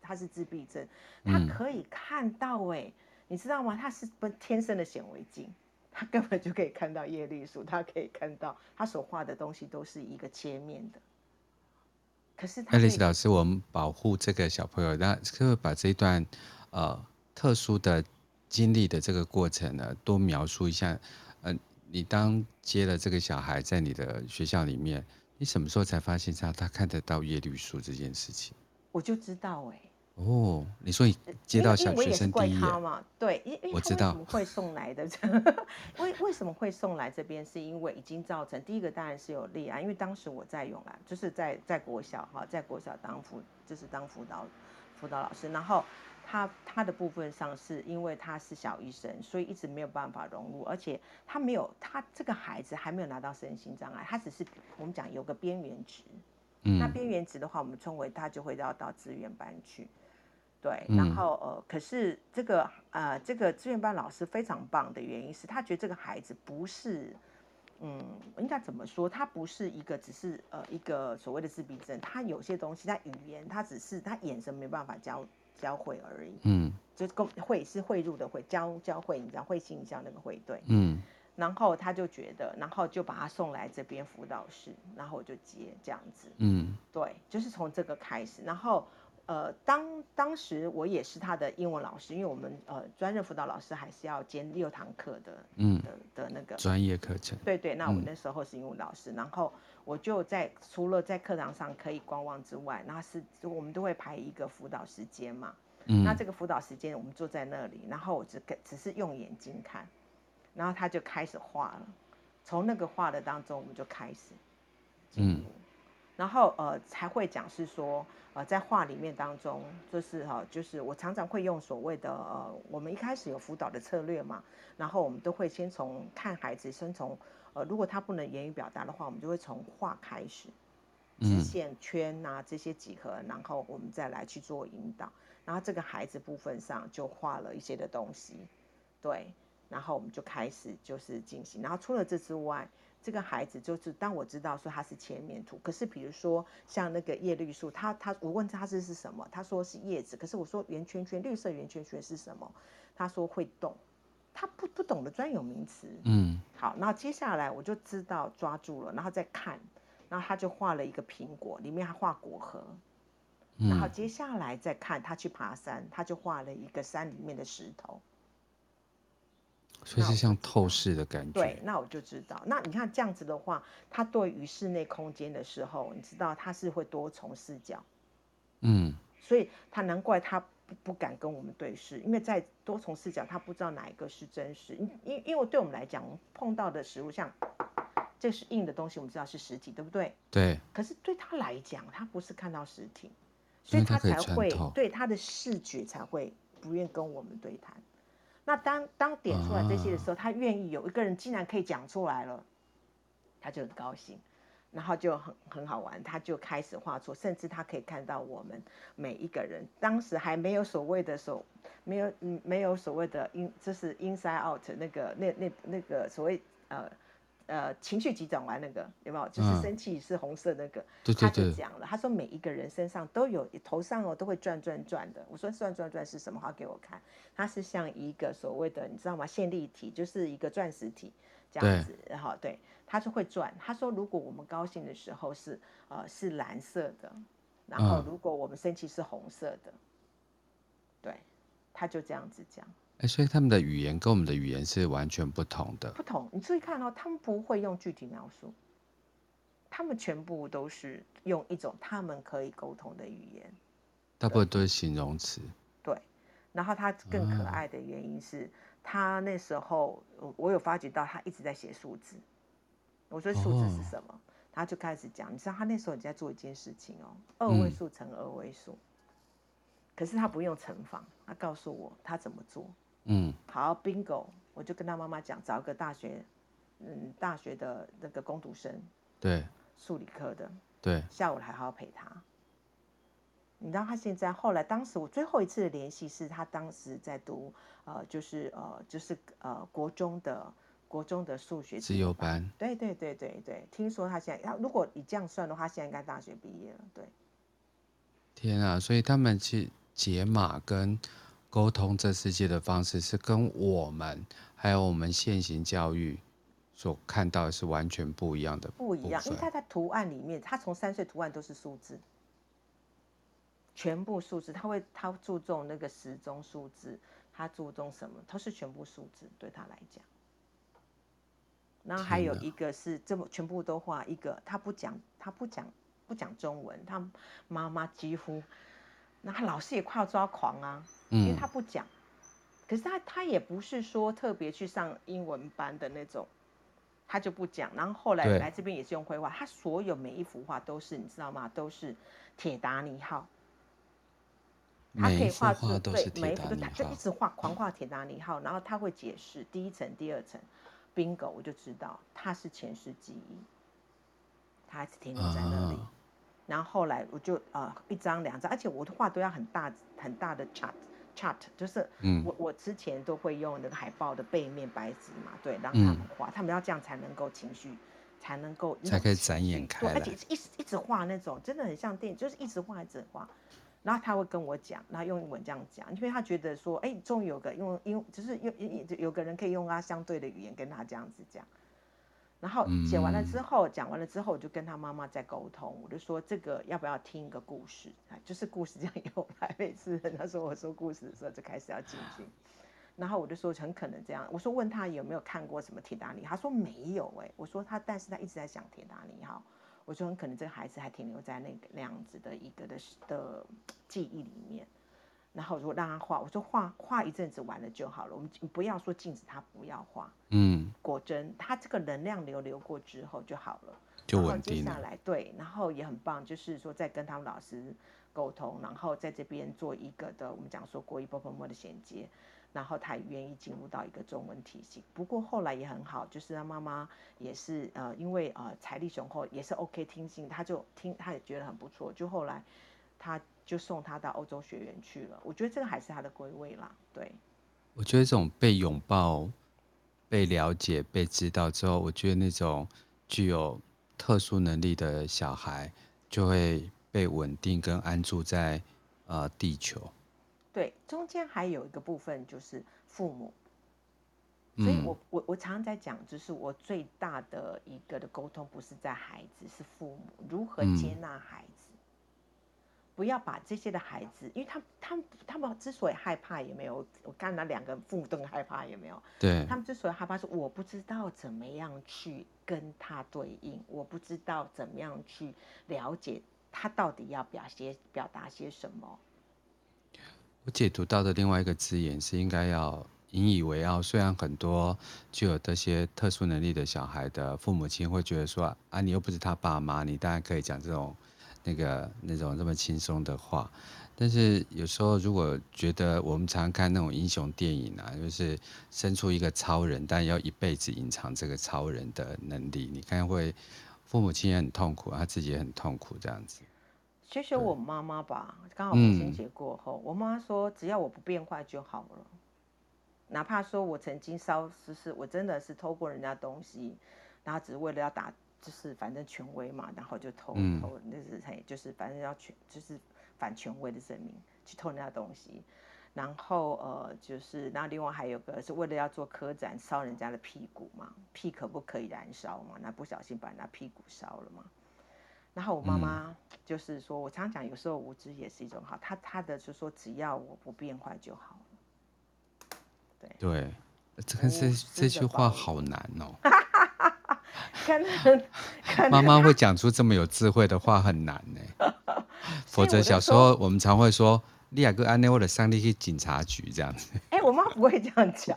他是自闭症，他可以看到哎、欸，你知道吗？他是不天生的显微镜，他根本就可以看到叶绿素，他可以看到他所画的东西都是一个切面的。可是，爱丽丝老师，我们保护这个小朋友，那可不可以把这一段呃特殊的经历的这个过程呢，多描述一下？嗯、呃，你当接了这个小孩在你的学校里面，你什么时候才发现他他看得到叶绿素这件事情？我就知道哎、欸。哦，你说你接到小学生第一眼嘛？对，因因为他为什么会送来的？为为什么会送来这边？是因为已经造成第一个当然是有立案，因为当时我在永兰，就是在在国小哈，在国小当辅就是当辅导辅导老师，然后他他的部分上是因为他是小医生，所以一直没有办法融入，而且他没有他这个孩子还没有拿到身心障碍，他只是我们讲有个边缘值，嗯，那边缘值的话，我们称为他就会要到资源班去。对，然后呃，可是这个呃，这个资源班老师非常棒的原因是他觉得这个孩子不是嗯，应该怎么说？他不是一个，只是呃一个所谓的自闭症。他有些东西，他语言，他只是他眼神没办法教教会而已。嗯，就跟会是汇入的会教教会，你知道会心一下那个会对。嗯，然后他就觉得，然后就把他送来这边辅导室，然后我就接这样子。嗯，对，就是从这个开始，然后。呃，当当时我也是他的英文老师，因为我们呃专任辅导老师还是要兼六堂课的，嗯的的那个专业课程。对对，那我那时候是英文老师，嗯、然后我就在除了在课堂上可以观望之外，那是我们都会排一个辅导时间嘛。嗯。那这个辅导时间我们坐在那里，然后我只只是用眼睛看，然后他就开始画了，从那个画的当中我们就开始，嗯。然后呃才会讲是说呃在画里面当中就是哈、呃、就是我常常会用所谓的呃我们一开始有辅导的策略嘛，然后我们都会先从看孩子先从呃如果他不能言语表达的话，我们就会从画开始，直线圈啊这些几何，然后我们再来去做引导，然后这个孩子部分上就画了一些的东西，对，然后我们就开始就是进行，然后除了这之外。这个孩子就是当我知道说他是切面图，可是比如说像那个叶绿素，他他我问他这是什么，他说是叶子，可是我说圆圈圈绿色圆圈圈是什么，他说会动，他不不懂得专有名词。嗯，好，那接下来我就知道抓住了，然后再看，然后他就画了一个苹果，里面还画果核，然后接下来再看他去爬山，他就画了一个山里面的石头。所以是像透视的感觉。对，那我就知道。那你看这样子的话，它对于室内空间的时候，你知道它是会多重视角。嗯。所以他难怪他不不敢跟我们对视，因为在多重视角，他不知道哪一个是真实。因因因为对我们来讲，碰到的食物像这是硬的东西，我们知道是实体，对不对？对。可是对他来讲，他不是看到实体，所以他才会他对他的视觉才会不愿跟我们对谈。那当当点出来这些的时候，他愿意有一个人竟然可以讲出来了，他就很高兴，然后就很很好玩，他就开始画作，甚至他可以看到我们每一个人，当时还没有所谓的所，没有嗯没有所谓的 in 就是 inside out 那个那那那个所谓呃。呃，情绪急转弯那个有没有？就是生气是红色那个，嗯、他就讲了，他说每一个人身上都有头上哦都会转转转的。我说转转转是什么？他给我看，它是像一个所谓的你知道吗？线粒体就是一个钻石体这样子，然后对，它就会转。他说如果我们高兴的时候是呃是蓝色的，然后如果我们生气是红色的，嗯、对，他就这样子讲。欸、所以他们的语言跟我们的语言是完全不同的。不同，你注意看哦，他们不会用具体描述，他们全部都是用一种他们可以沟通的语言。大部分都是形容词。对，然后他更可爱的原因是，他那时候我有发觉到他一直在写数字。我说数字是什么？哦、他就开始讲，你知道他那时候你在做一件事情哦，二位数乘二位数，嗯、可是他不用乘法，他告诉我他怎么做。嗯，好，bingo，我就跟他妈妈讲，找一个大学，嗯，大学的那个工读生，对，数理科的，对，下午还好好陪他。你知道他现在后来，当时我最后一次的联系是他当时在读，呃，就是呃，就是呃，国中的国中的数学自由班。对对对对对，听说他现在，他如果你这样算的话，现在应该大学毕业了。对，天啊，所以他们去解码跟。沟通这世界的方式是跟我们还有我们现行教育所看到的是完全不一样的。不一样，因为他在图案里面，他从三岁图案都是数字，全部数字，他会他注重那个时钟数字，他注重什么？他是全部数字，对他来讲。然后还有一个是这么全部都画一个，他不讲他不讲不讲中文，他妈妈几乎。那他老师也快要抓狂啊，因为他不讲，嗯、可是他他也不是说特别去上英文班的那种，他就不讲。然后后来来这边也是用绘画，他所有每一幅画都是你知道吗？都是铁达尼号，他可以画出对每一幅就一直画狂画铁达尼号，然后他会解释第一层、第二层，bingo 我就知道他是前世记忆，他还是停留在那里。啊然后后来我就呃一张两张，而且我的画都要很大很大的 chart chart，就是我、嗯、我之前都会用那个海报的背面白纸嘛，对，让他们画，嗯、他们要这样才能够情绪才能够才可以展演开来，而且一直一直画那种，真的很像电影，就是一直画一直画。然后他会跟我讲，然后用英文这样讲，因为他觉得说，哎，终于有个用用，就是有有有个人可以用他相对的语言跟他这样子讲。然后写完了之后，讲完了之后，我就跟他妈妈在沟通，我就说这个要不要听一个故事？就是故事这样由来。每次他说我说故事的时候，就开始要进行。然后我就说很可能这样，我说问他有没有看过什么铁达尼，他说没有哎，我说他，但是他一直在想铁达尼哈。我说很可能这个孩子还停留在那个那样子的一个的的记忆里面，然后如果让他画，我说画画一阵子完了就好了，我们不要说禁止他不要画，嗯，果真他这个能量流流过之后就好了，就稳定了。接下来对，然后也很棒，就是说在跟他们老师沟通，然后在这边做一个的我们讲说国语波波摸的衔接。然后他也愿意进入到一个中文体系，不过后来也很好，就是他妈妈也是呃，因为呃财力雄厚，也是 OK 听信，他就听，他也觉得很不错，就后来他就送他到欧洲学院去了。我觉得这个还是他的归位啦，对。我觉得这种被拥抱、被了解、被知道之后，我觉得那种具有特殊能力的小孩就会被稳定跟安住在呃地球。对，中间还有一个部分就是父母，所以我我我常常在讲，就是我最大的一个的沟通不是在孩子，是父母如何接纳孩子，嗯、不要把这些的孩子，因为他他们他们之所以害怕也没有，我看到两个父母都很害怕也没有，对，他们之所以害怕是我不知道怎么样去跟他对应，我不知道怎么样去了解他到底要表些表达些什么。我解读到的另外一个字眼是应该要引以为傲。虽然很多具有这些特殊能力的小孩的父母亲会觉得说啊，你又不是他爸妈，你当然可以讲这种那个那种这么轻松的话。但是有时候如果觉得我们常常看那种英雄电影啊，就是生出一个超人，但要一辈子隐藏这个超人的能力，你看会父母亲也很痛苦，他自己也很痛苦这样子。学学我妈妈吧，刚好母亲节过后，嗯、我妈妈说只要我不变坏就好了，哪怕说我曾经烧，就是我真的是偷过人家东西，然后只是为了要打，就是反正权威嘛，然后就偷偷，那、嗯、是嘿，就是反正要权，就是反权威的证明，去偷人家东西，然后呃，就是然后另外还有个是为了要做科展烧人家的屁股嘛，屁可不可以燃烧嘛？那不小心把人家屁股烧了嘛。然后我妈妈就是说，我常常讲，有时候无知也是一种好。她她的就说，只要我不变坏就好了。对对，这个这这句话好难哦。可能妈妈会讲出这么有智慧的话很难呢。否则小时候我们常会说。利亚哥安内，或者上帝去警察局这样子。哎、欸，我妈不会这样讲。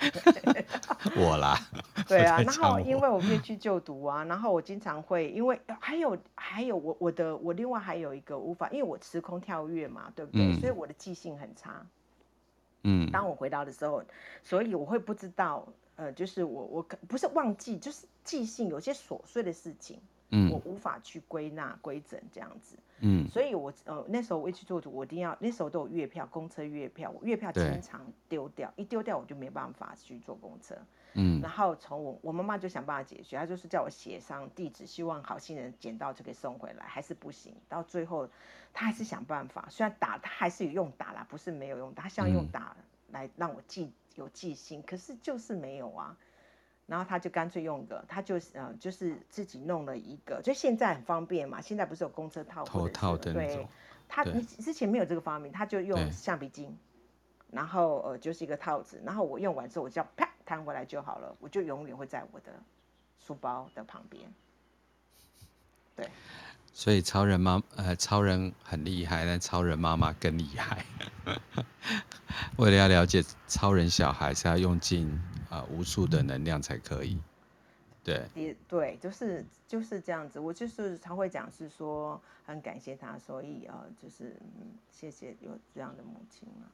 我啦。对啊，然后因为我们去就读啊，然后我经常会，因为还有还有我我的我另外还有一个无法，因为我时空跳跃嘛，对不对？嗯、所以我的记性很差。嗯。当我回到的时候，所以我会不知道，呃，就是我我不是忘记，就是记性有些琐碎的事情。嗯，我无法去归纳规整这样子，嗯，所以我呃那时候我一去做主，我一定要那时候都有月票，公车月票，我月票经常丢掉，一丢掉我就没办法去坐公车，嗯，然后从我我妈妈就想办法解决，她就是叫我写上地址，希望好心人捡到就可以送回来，还是不行，到最后她还是想办法，虽然打她还是有用打啦，不是没有用，她想用打来让我记有记性，可是就是没有啊。然后他就干脆用一个，他就呃就是自己弄了一个，就现在很方便嘛，现在不是有公车套头套的那种，对，他你之前没有这个发明，他就用橡皮筋，然后呃就是一个套子，然后我用完之后我就要啪弹回来就好了，我就永远会在我的书包的旁边，对。所以超人妈呃超人很厉害，但超人妈妈更厉害。为了要了解超人小孩，是要用尽啊、呃、无数的能量才可以。对，也对，就是就是这样子。我就是常会讲，是说很感谢他，所以呃就是嗯谢谢有这样的母亲嘛。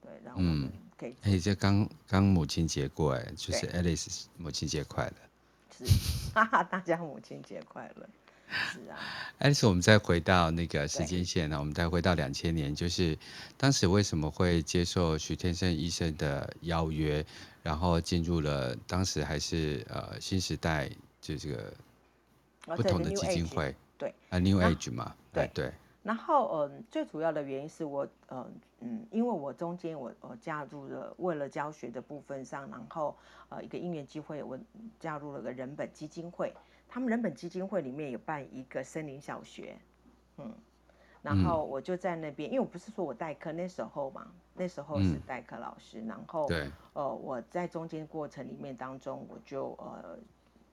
对，然后我们可以。哎、嗯，这刚刚母亲节过哎，就是 Alice 母亲节快乐。是，哈哈，大家母亲节快乐。是啊。但是我们再回到那个时间线呢，我们再回到两千年，就是当时为什么会接受徐天生医生的邀约，然后进入了当时还是呃新时代就这个不同的基金会，对，啊 New Age 嘛，对、哎、对。然后嗯，最主要的原因是我嗯嗯，因为我中间我我加入了为了教学的部分上，然后呃一个因缘机会，我加入了个人本基金会。他们人本基金会里面有办一个森林小学，嗯，然后我就在那边，因为我不是说我代课那时候嘛，那时候是代课老师，嗯、然后对，呃，我在中间过程里面当中，我就呃，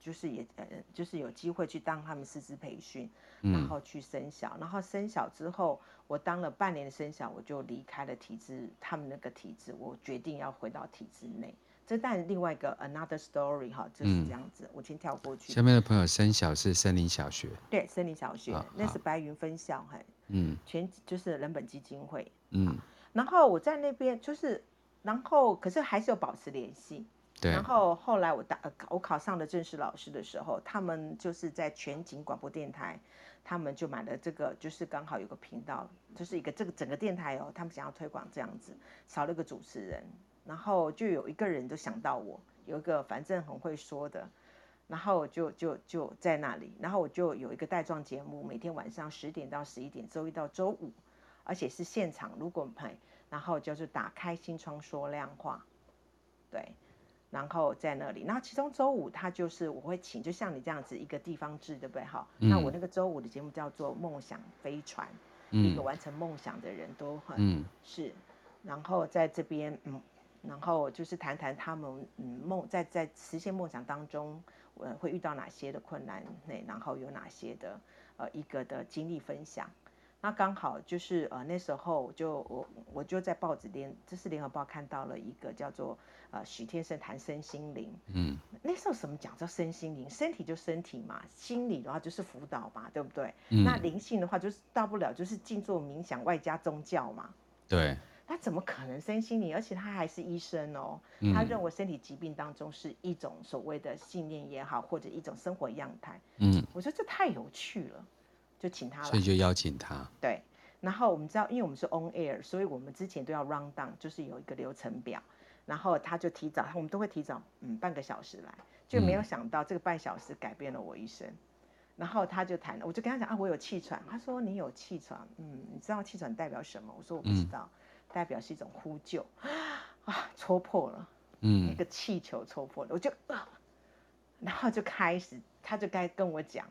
就是也呃，就是有机会去当他们师资培训，然后去升小，嗯、然后升小之后，我当了半年的生小，我就离开了体制，他们那个体制，我决定要回到体制内。这但另外一个 another story 哈，就是这样子，嗯、我先跳过去。下面的朋友，森小是森林小学，对，森林小学，那是白云分校，嘿，嗯，全就是人本基金会，嗯，然后我在那边就是，然后可是还是有保持联系，对，然后后来我当我考上了正式老师的时候，他们就是在全景广播电台，他们就买了这个，就是刚好有个频道，就是一个这个整个电台哦，他们想要推广这样子，少了个主持人。然后就有一个人就想到我，有一个反正很会说的，然后就就就在那里，然后我就有一个带状节目，每天晚上十点到十一点，周一到周五，而且是现场，如果拍，然后就是打开心窗说亮话，对，然后在那里，然后其中周五他就是我会请，就像你这样子一个地方志，对不对？哈，那我那个周五的节目叫做梦想飞船，嗯、一个完成梦想的人都很、嗯、是，然后在这边嗯。然后就是谈谈他们嗯梦在在实现梦想当中，呃会遇到哪些的困难，那然后有哪些的呃一个的经历分享。那刚好就是呃那时候就我我就在报纸联，这是联合报看到了一个叫做呃许天生谈身心灵，嗯，那时候什么讲叫身心灵？身体就身体嘛，心理的话就是辅导嘛，对不对？嗯，那灵性的话就是大不了就是静坐冥想外加宗教嘛，对。他怎么可能身心灵？而且他还是医生哦。他认为身体疾病当中是一种所谓的信念也好，或者一种生活样态。嗯，我说这太有趣了，就请他来。所以就邀请他。对，然后我们知道，因为我们是 on air，所以我们之前都要 run down，就是有一个流程表。然后他就提早，我们都会提早嗯半个小时来，就没有想到这个半小时改变了我一生。然后他就谈了，我就跟他讲啊，我有气喘。他说你有气喘，嗯，你知道气喘代表什么？我说我不知道。嗯代表是一种呼救。啊，戳破了，嗯，一个气球戳破了，我就啊，然后就开始，他就该跟我讲，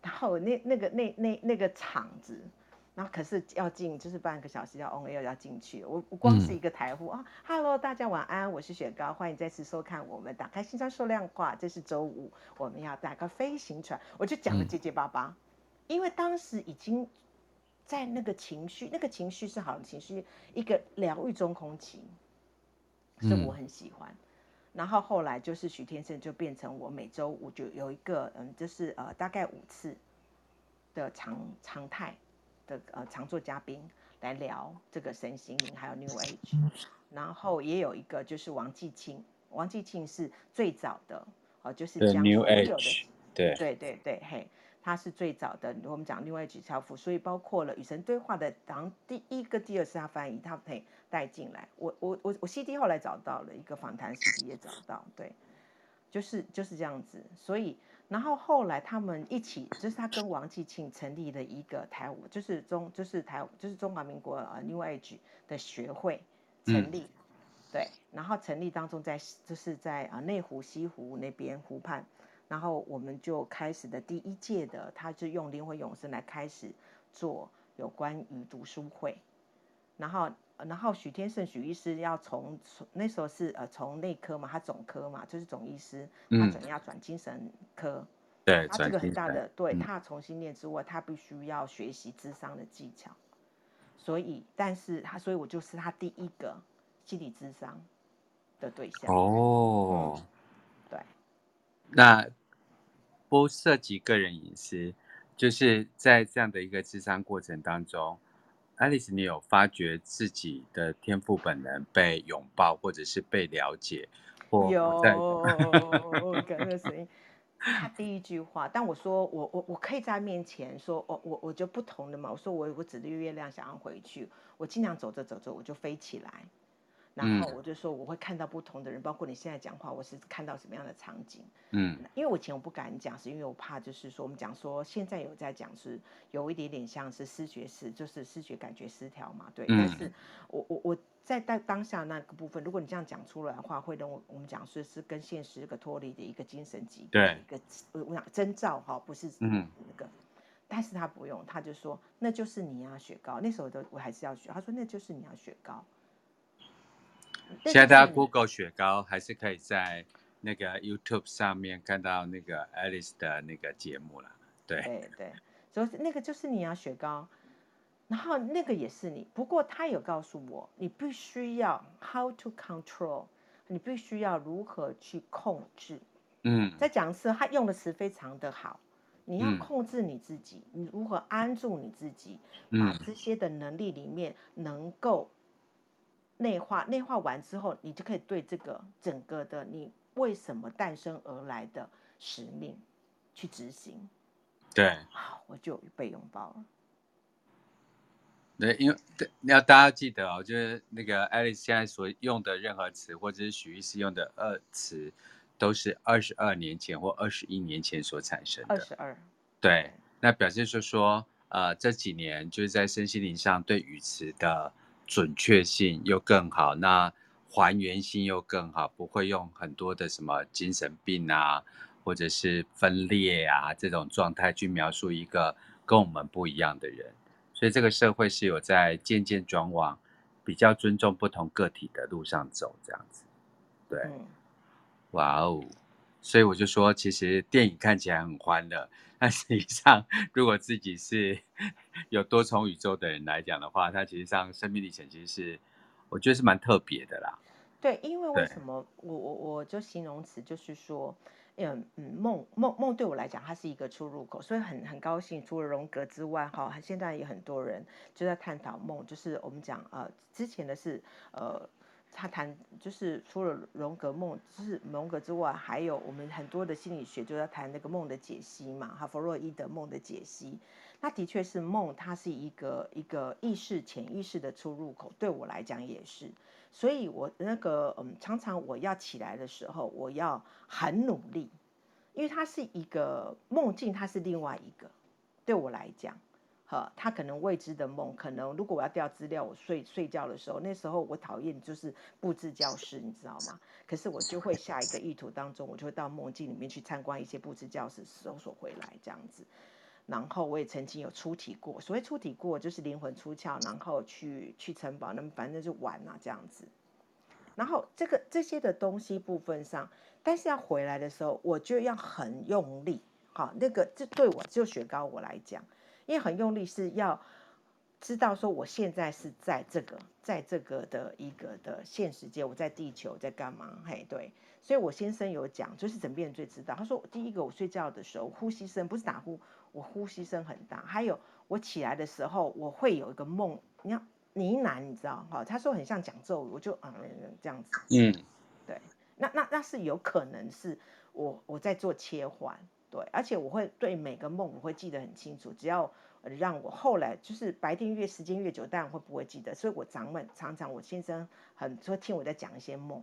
然后那那个那那那个场子，然后可是要进，就是半个小时要 on air 要进去，我我光是一个台呼、嗯、啊，Hello，大家晚安，我是雪糕，欢迎再次收看我们打开新商说亮话，这是周五，我们要打开飞行船，我就讲的结结巴巴，嗯、因为当时已经。在那个情绪，那个情绪是好的情绪，一个疗愈中空期，是我很喜欢。嗯、然后后来就是许天胜就变成我每周五就有一个嗯，就是呃大概五次的常常态的呃常做嘉宾来聊这个神心灵还有 New Age。然后也有一个就是王继庆，王继庆是最早的哦、呃，就是将所有的 New Age，对对对对嘿。他是最早的，我们讲另外一支超富，所以包括了与神对话的，当第一个、第二次他翻译，他可以带进来。我我我我 CD 后来找到了一个访谈 CD 也找到，对，就是就是这样子。所以然后后来他们一起，就是他跟王继庆成立了一个台舞，就是中就是台就是中华民国呃 New Age 的学会成立，嗯、对，然后成立当中在就是在啊内湖西湖那边湖畔。然后我们就开始的第一届的，他就用灵魂永生来开始做有关于读书会，然后然后许天胜许医师要从那时候是呃从内科嘛，他总科嘛，就是总医师，他转要转精神科，对，他这个很大的，对他重新念之外，他必须要学习智商的技巧，所以但是他所以我就是他第一个心理智商的对象。哦、嗯，对，那。不涉及个人隐私，就是在这样的一个智商过程当中爱丽丝你有发觉自己的天赋本能被拥抱，或者是被了解？或有，刚刚声音，他第一句话，但我说我我我可以在面前说，我我我就不同的嘛。我说我我指着月亮想要回去，我尽量走着走着我就飞起来。然后我就说我会看到不同的人，包括你现在讲话，我是看到什么样的场景？嗯，因为我以前我不敢讲，是因为我怕就是说我们讲说现在有在讲是有一点点像是视觉失，就是视觉感觉失调嘛，对。但是我我我在当当下那个部分，如果你这样讲出来的话，会让我我们讲说是跟现实一个脱离的一个精神疾病，对，一个我我讲征兆哈，不是那个，但是他不用，他就说那就是你啊，雪糕。那时候都我还是要学，他说那就是你啊，雪糕。现在大家 Google 雪糕，还是可以在那个 YouTube 上面看到那个 Alice 的那个节目了。对对对，所以那个就是你啊，雪糕，然后那个也是你。不过他有告诉我，你必须要 How to control，你必须要如何去控制。嗯，再讲一次，他用的词非常的好，你要控制你自己，嗯、你如何安住你自己，把这些的能力里面能够。内化，内化完之后，你就可以对这个整个的你为什么诞生而来的使命去执行。对，好，我就被拥抱了。对，因为要大家记得哦，就是那个 Alice 现在所用的任何词，或者是许医师用的二词，都是二十二年前或二十一年前所产生的。二十二。对，那表示说说，呃，这几年就是在身心灵上对语词的。准确性又更好，那还原性又更好，不会用很多的什么精神病啊，或者是分裂啊这种状态去描述一个跟我们不一样的人。所以这个社会是有在渐渐转往比较尊重不同个体的路上走，这样子。对，哇哦！所以我就说，其实电影看起来很欢乐。但实际上，如果自己是有多重宇宙的人来讲的话，他其实上生命历程其实是，我觉得是蛮特别的啦。对，因为为什么我我我就形容词就是说，嗯嗯，梦梦梦对我来讲，它是一个出入口，所以很很高兴，除了荣格之外，哈，现在也很多人就在探讨梦，就是我们讲呃之前的是呃。他谈就是除了荣格梦，就是荣格之外，还有我们很多的心理学就在谈那个梦的解析嘛，哈，弗洛伊德梦的解析。那的确是梦，它是一个一个意识潜意识的出入口，对我来讲也是。所以我那个嗯，常常我要起来的时候，我要很努力，因为它是一个梦境，它是另外一个，对我来讲。呃，他可能未知的梦，可能如果我要调资料，我睡睡觉的时候，那时候我讨厌就是布置教室，你知道吗？可是我就会下一个意图当中，我就会到梦境里面去参观一些布置教室，搜索回来这样子。然后我也曾经有出体过，所谓出体过就是灵魂出窍，然后去去城堡，那么反正就玩啊这样子。然后这个这些的东西部分上，但是要回来的时候，我就要很用力。好，那个这对我就雪糕我来讲。因为很用力是要知道说我现在是在这个在这个的一个的现实界，我在地球在干嘛？嘿，对，所以我先生有讲，就是枕边人最知道。他说，第一个我睡觉的时候呼吸声不是打呼，我呼吸声很大。还有我起来的时候，我会有一个梦，你要呢喃，你知道哈？他说很像讲咒语，我就嗯这样子，嗯，对，那那那是有可能是我我在做切换。对，而且我会对每个梦我会记得很清楚，只要让我后来就是白天越时间越久，当然会不会记得。所以我常问，常常我先生很说听我在讲一些梦，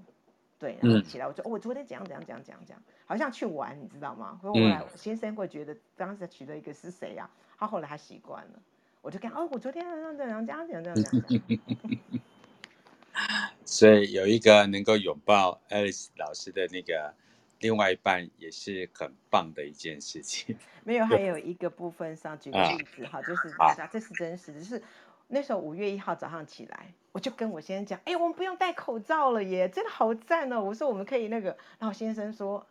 对，然后起来我说、嗯、哦，我昨天怎样怎样怎样怎样怎样，好像去玩，你知道吗？后来我先生会觉得当时娶的一个是谁呀、啊？他后来他习惯了，我就看哦，我昨天怎样怎样怎样怎样怎样。所以有一个能够拥抱 Alice 老师的那个。另外一半也是很棒的一件事情。没有，还有一个部分上，举个例子哈，就是大家这是真实的，就是那时候五月一号早上起来，我就跟我先生讲，哎，我们不用戴口罩了耶，真的好赞哦！我说我们可以那个，然后先生说，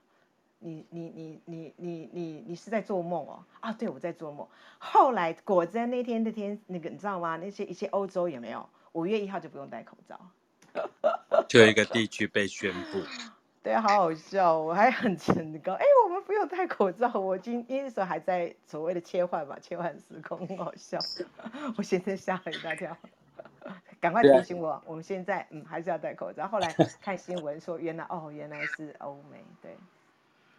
你你你你你你你是在做梦哦？啊，对，我在做梦。后来果真那天那天那个你知道吗？那些一些欧洲有没有？五月一号就不用戴口罩，就有一个地区被宣布。对，好好笑，我还很成高。哎，我们不用戴口罩。我今那时候还在所谓的切换吧，切换时空，很好笑。我现在吓了一大跳，赶快提醒我，我们现在嗯还是要戴口罩。后来看新闻说，原来哦原来是欧美，对。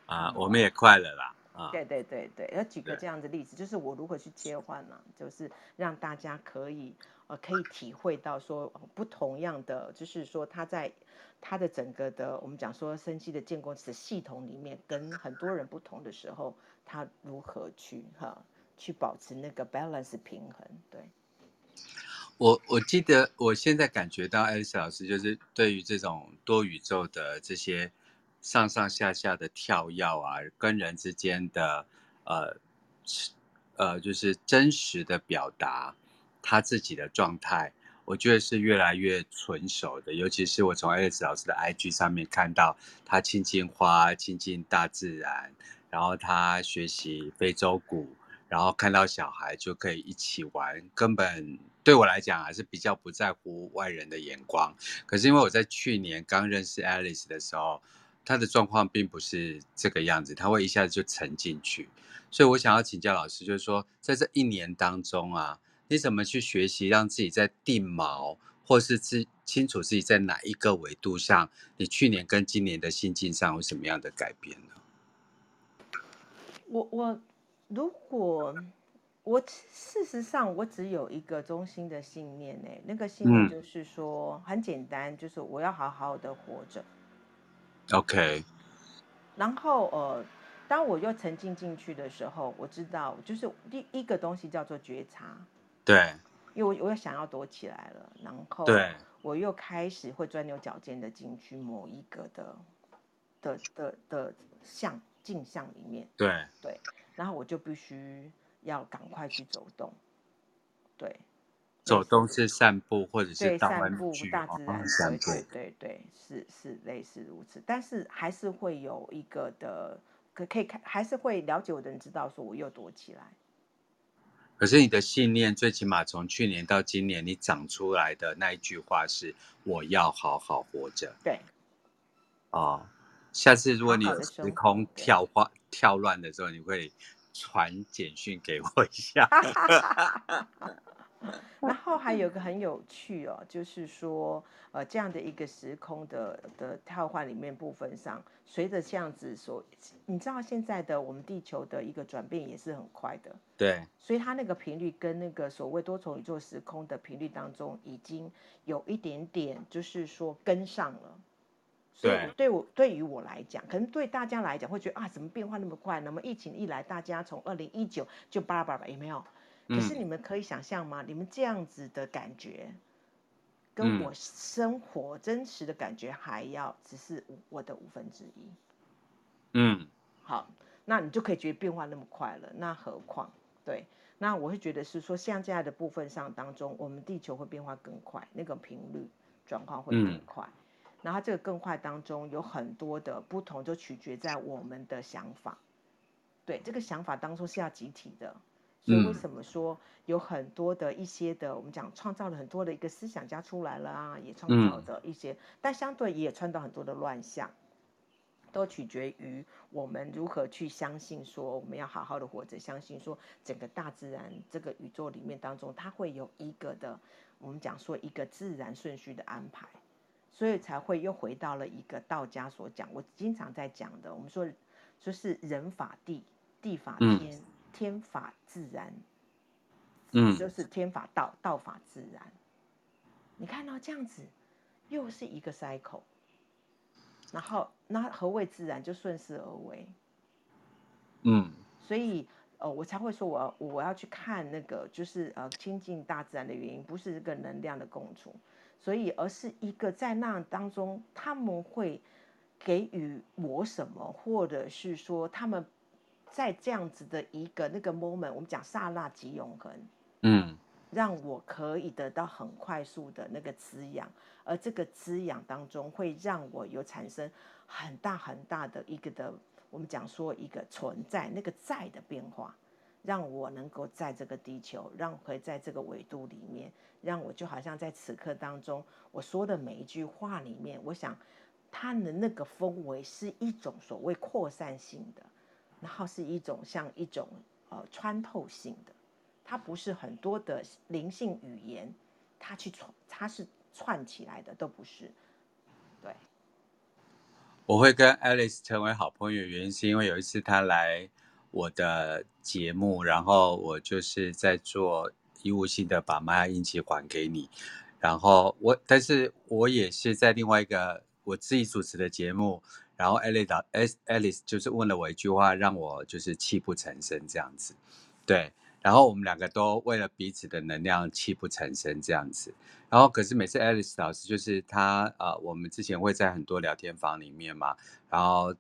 啊，我们也快了啦。啊，对对对对，要举个这样的例子，就是我如何去切换呢？就是让大家可以呃可以体会到说不同样的，就是说他在他的整个的我们讲说生机的建构的系统里面，跟很多人不同的时候，他如何去哈去保持那个 balance 平衡？对，我我记得我现在感觉到艾丽丝老师就是对于这种多宇宙的这些。上上下下的跳跃啊，跟人之间的呃呃，就是真实的表达他自己的状态，我觉得是越来越纯熟的。尤其是我从 Alice 老师的 IG 上面看到他亲近花、亲近大自然，然后他学习非洲鼓，然后看到小孩就可以一起玩，根本对我来讲还是比较不在乎外人的眼光。可是因为我在去年刚认识 Alice 的时候。他的状况并不是这个样子，他会一下子就沉进去，所以我想要请教老师，就是说，在这一年当中啊，你怎么去学习让自己在定锚，或是自清楚自己在哪一个维度上，你去年跟今年的心境上有什么样的改变呢？我我如果我事实上我只有一个中心的信念呢，那个信念就是说、嗯、很简单，就是我要好好的活着。OK，然后呃，当我又沉浸进去的时候，我知道就是第一个东西叫做觉察，对，因为我我又想要躲起来了，然后对，我又开始会钻牛角尖的进去某一个的的的的像镜像里面，对对，然后我就必须要赶快去走动，对。走动是散步，或者是散步大自然，哦、对对对对，是是类似如此，但是还是会有一个的，可可以看，还是会了解我的人知道说我又躲起来。可是你的信念，最起码从去年到今年，你长出来的那一句话是“我要好好活着”。对。哦，下次如果你有时空跳花跳乱的时候，你会传简讯给我一下。然后还有个很有趣哦，就是说，呃，这样的一个时空的的跳换里面部分上，随着这样子所，你知道现在的我们地球的一个转变也是很快的，对，所以它那个频率跟那个所谓多重宇宙时空的频率当中，已经有一点点就是说跟上了。所以对我对于我来讲，可能对大家来讲会觉得啊，怎么变化那么快？那么疫情一来，大家从二零一九就巴拉巴拉，有没有？可是你们可以想象吗？你们这样子的感觉，跟我生活真实的感觉还要只是我的五分之一。嗯，好，那你就可以觉得变化那么快了。那何况，对，那我会觉得是说，像这样的部分上当中，我们地球会变化更快，那个频率转换会更快。嗯。然后这个更快当中有很多的不同，就取决在我们的想法。对，这个想法当中是要集体的。所以为什么说有很多的一些的，我们讲创造了很多的一个思想家出来了啊，也创造的一些，但相对也创造很多的乱象，都取决于我们如何去相信说我们要好好的活着，相信说整个大自然这个宇宙里面当中，它会有一个的，我们讲说一个自然顺序的安排，所以才会又回到了一个道家所讲，我经常在讲的，我们说就是人法地，地法天。天法自然，嗯，就是天法道，道法自然。你看到这样子，又是一个 cycle。然后，那何谓自然？就顺势而为。嗯，所以，呃，我才会说我，我我要去看那个，就是呃，亲近大自然的原因，不是这个能量的共处，所以，而是一个在那当中，他们会给予我什么，或者是说他们。在这样子的一个那个 moment，我们讲刹那即永恒，嗯，让我可以得到很快速的那个滋养，而这个滋养当中会让我有产生很大很大的一个的，我们讲说一个存在那个在的变化，让我能够在这个地球，让我可以在这个维度里面，让我就好像在此刻当中我说的每一句话里面，我想它的那个氛围是一种所谓扩散性的。然后是一种像一种呃穿透性的，它不是很多的灵性语言，它去串，它是串起来的，都不是。对。我会跟 Alice 成为好朋友，原因是因为有一次她来我的节目，然后我就是在做义务性的把玛雅印记还给你，然后我，但是我也是在另外一个我自己主持的节目，然后 Alice Alice 就是问了我一句话，让我就是泣不成声这样子，对。然后我们两个都为了彼此的能量泣不成声这样子，然后可是每次 Alice 老师就是他呃，我们之前会在很多聊天房里面嘛，然后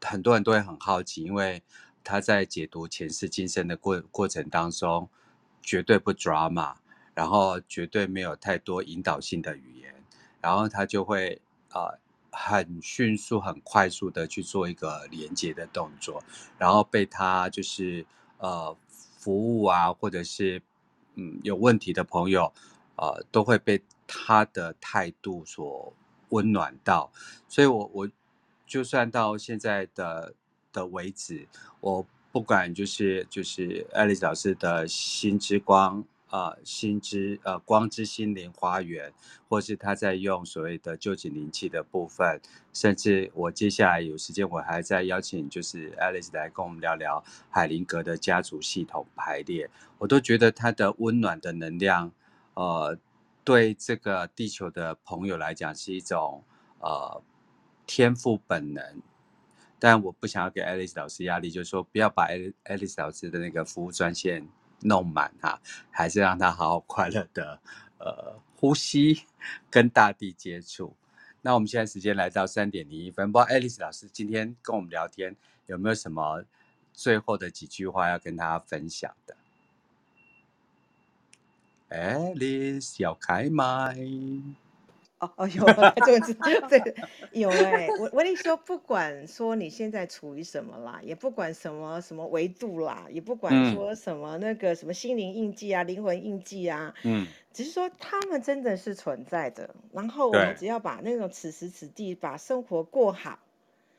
很多人都会很好奇，因为他在解读前世今生的过过程当中绝对不 drama，然后绝对没有太多引导性的语言，然后他就会呃很迅速很快速的去做一个连接的动作，然后被他就是呃。服务啊，或者是嗯有问题的朋友，呃，都会被他的态度所温暖到。所以我，我就算到现在的的为止，我不管就是就是 Alice 老师的心之光。呃，心之呃光之心灵花园，或是他在用所谓的旧井灵气的部分，甚至我接下来有时间，我还在邀请就是 Alice 来跟我们聊聊海灵格的家族系统排列，我都觉得他的温暖的能量，呃，对这个地球的朋友来讲是一种呃天赋本能，但我不想要给 Alice 老师压力，就是说不要把 Alice 老师的那个服务专线。弄满哈，还是让他好好快乐的呃呼吸，跟大地接触。那我们现在时间来到三点零一分，不知道 Alice 老师今天跟我们聊天有没有什么最后的几句话要跟大家分享的？Alice 要开麦。哦哦有，就是对，有哎、欸，我我跟你说，不管说你现在处于什么啦，也不管什么什么维度啦，也不管说什么那个什么心灵印记啊、灵魂印记啊，嗯，只是说他们真的是存在的，然后我们只要把那种此时此地把生活过好，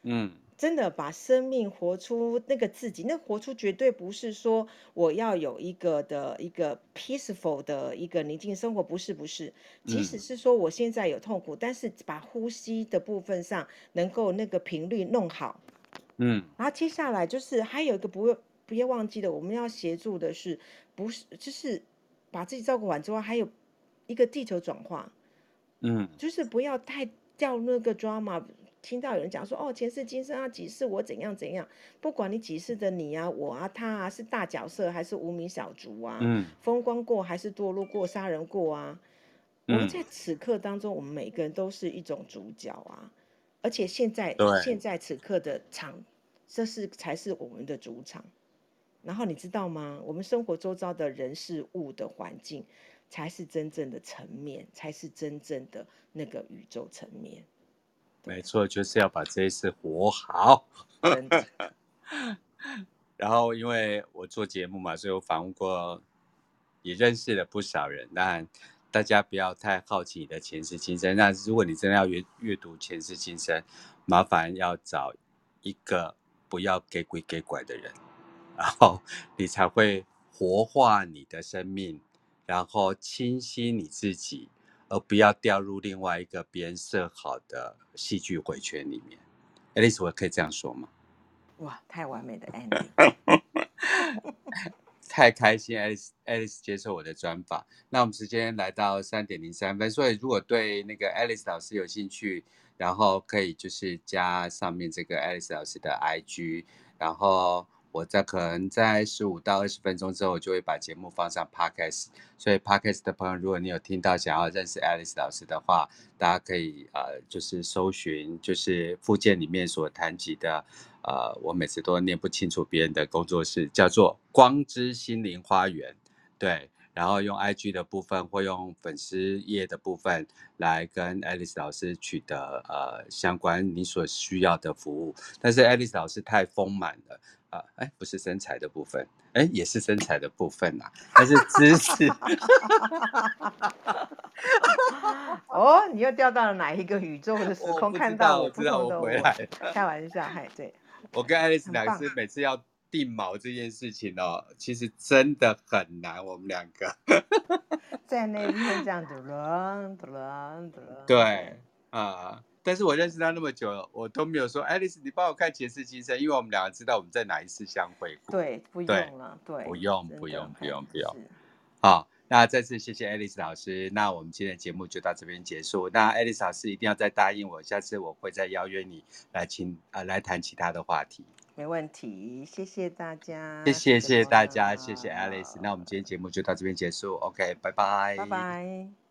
嗯。真的把生命活出那个自己，那活出绝对不是说我要有一个的一个 peaceful 的一个宁静生活，不是不是。即使是说我现在有痛苦，嗯、但是把呼吸的部分上能够那个频率弄好，嗯，然后接下来就是还有一个不要不要忘记的，我们要协助的是不是就是把自己照顾完之后，还有一个地球转化，嗯，就是不要太掉那个 drama。听到有人讲说哦，前世今生啊，几世我怎样怎样，不管你几世的你啊，我啊，他啊，是大角色还是无名小卒啊，嗯，风光过还是堕落过，杀人过啊，嗯，我们在此刻当中，我们每个人都是一种主角啊，而且现在现在此刻的场，这是才是我们的主场。然后你知道吗？我们生活周遭的人事物的环境，才是真正的层面，才是真正的那个宇宙层面。没错，就是要把这一次活好。然后，因为我做节目嘛，所以我访问过，也认识了不少人。但大家不要太好奇你的前世今生。那如果你真的要阅阅读前世今生，麻烦要找一个不要给鬼给拐的人，然后 你才会活化你的生命，然后清晰你自己。而不要掉入另外一个别人设好的戏剧回圈里面。Alice，我可以这样说吗？哇，太完美的 ending，太开心！Alice，Alice 接受我的专访。那我们时间来到三点零三分，所以如果对那个 Alice 老师有兴趣，然后可以就是加上面这个 Alice 老师的 IG，然后。我在可能在十五到二十分钟之后，我就会把节目放上 Podcast。所以 Podcast 的朋友，如果你有听到想要认识 Alice 老师的话，大家可以呃，就是搜寻，就是附件里面所谈及的，呃，我每次都念不清楚别人的工作室，叫做光之心灵花园，对。然后用 IG 的部分或用粉丝页的部分来跟 Alice 老师取得呃相关你所需要的服务。但是 Alice 老师太丰满了。啊，哎，不是身材的部分，哎，也是身材的部分呐、啊，但是知识。哦，你又掉到了哪一个宇宙的时空？看到我知道我，回来了。开玩笑，嗨，对。我跟爱丽丝两个是每次要定毛这件事情哦，其实真的很难，我们两个。在那边这样嘟噜嘟噜嘟噜。对，啊。但是我认识他那么久，我都没有说，Alice，你帮我看前世今生，因为我们两个知道我们在哪一次相会过。对，不用了，对，不用，不用，不用，不用。好，那再次谢谢 Alice 老师，那我们今天的节目就到这边结束。那 Alice 老师一定要再答应我，下次我会再邀约你来请呃来谈其他的话题。没问题，谢谢大家，谢谢谢谢大家，谢谢 Alice。那我们今天节目就到这边结束，OK，拜拜，拜拜。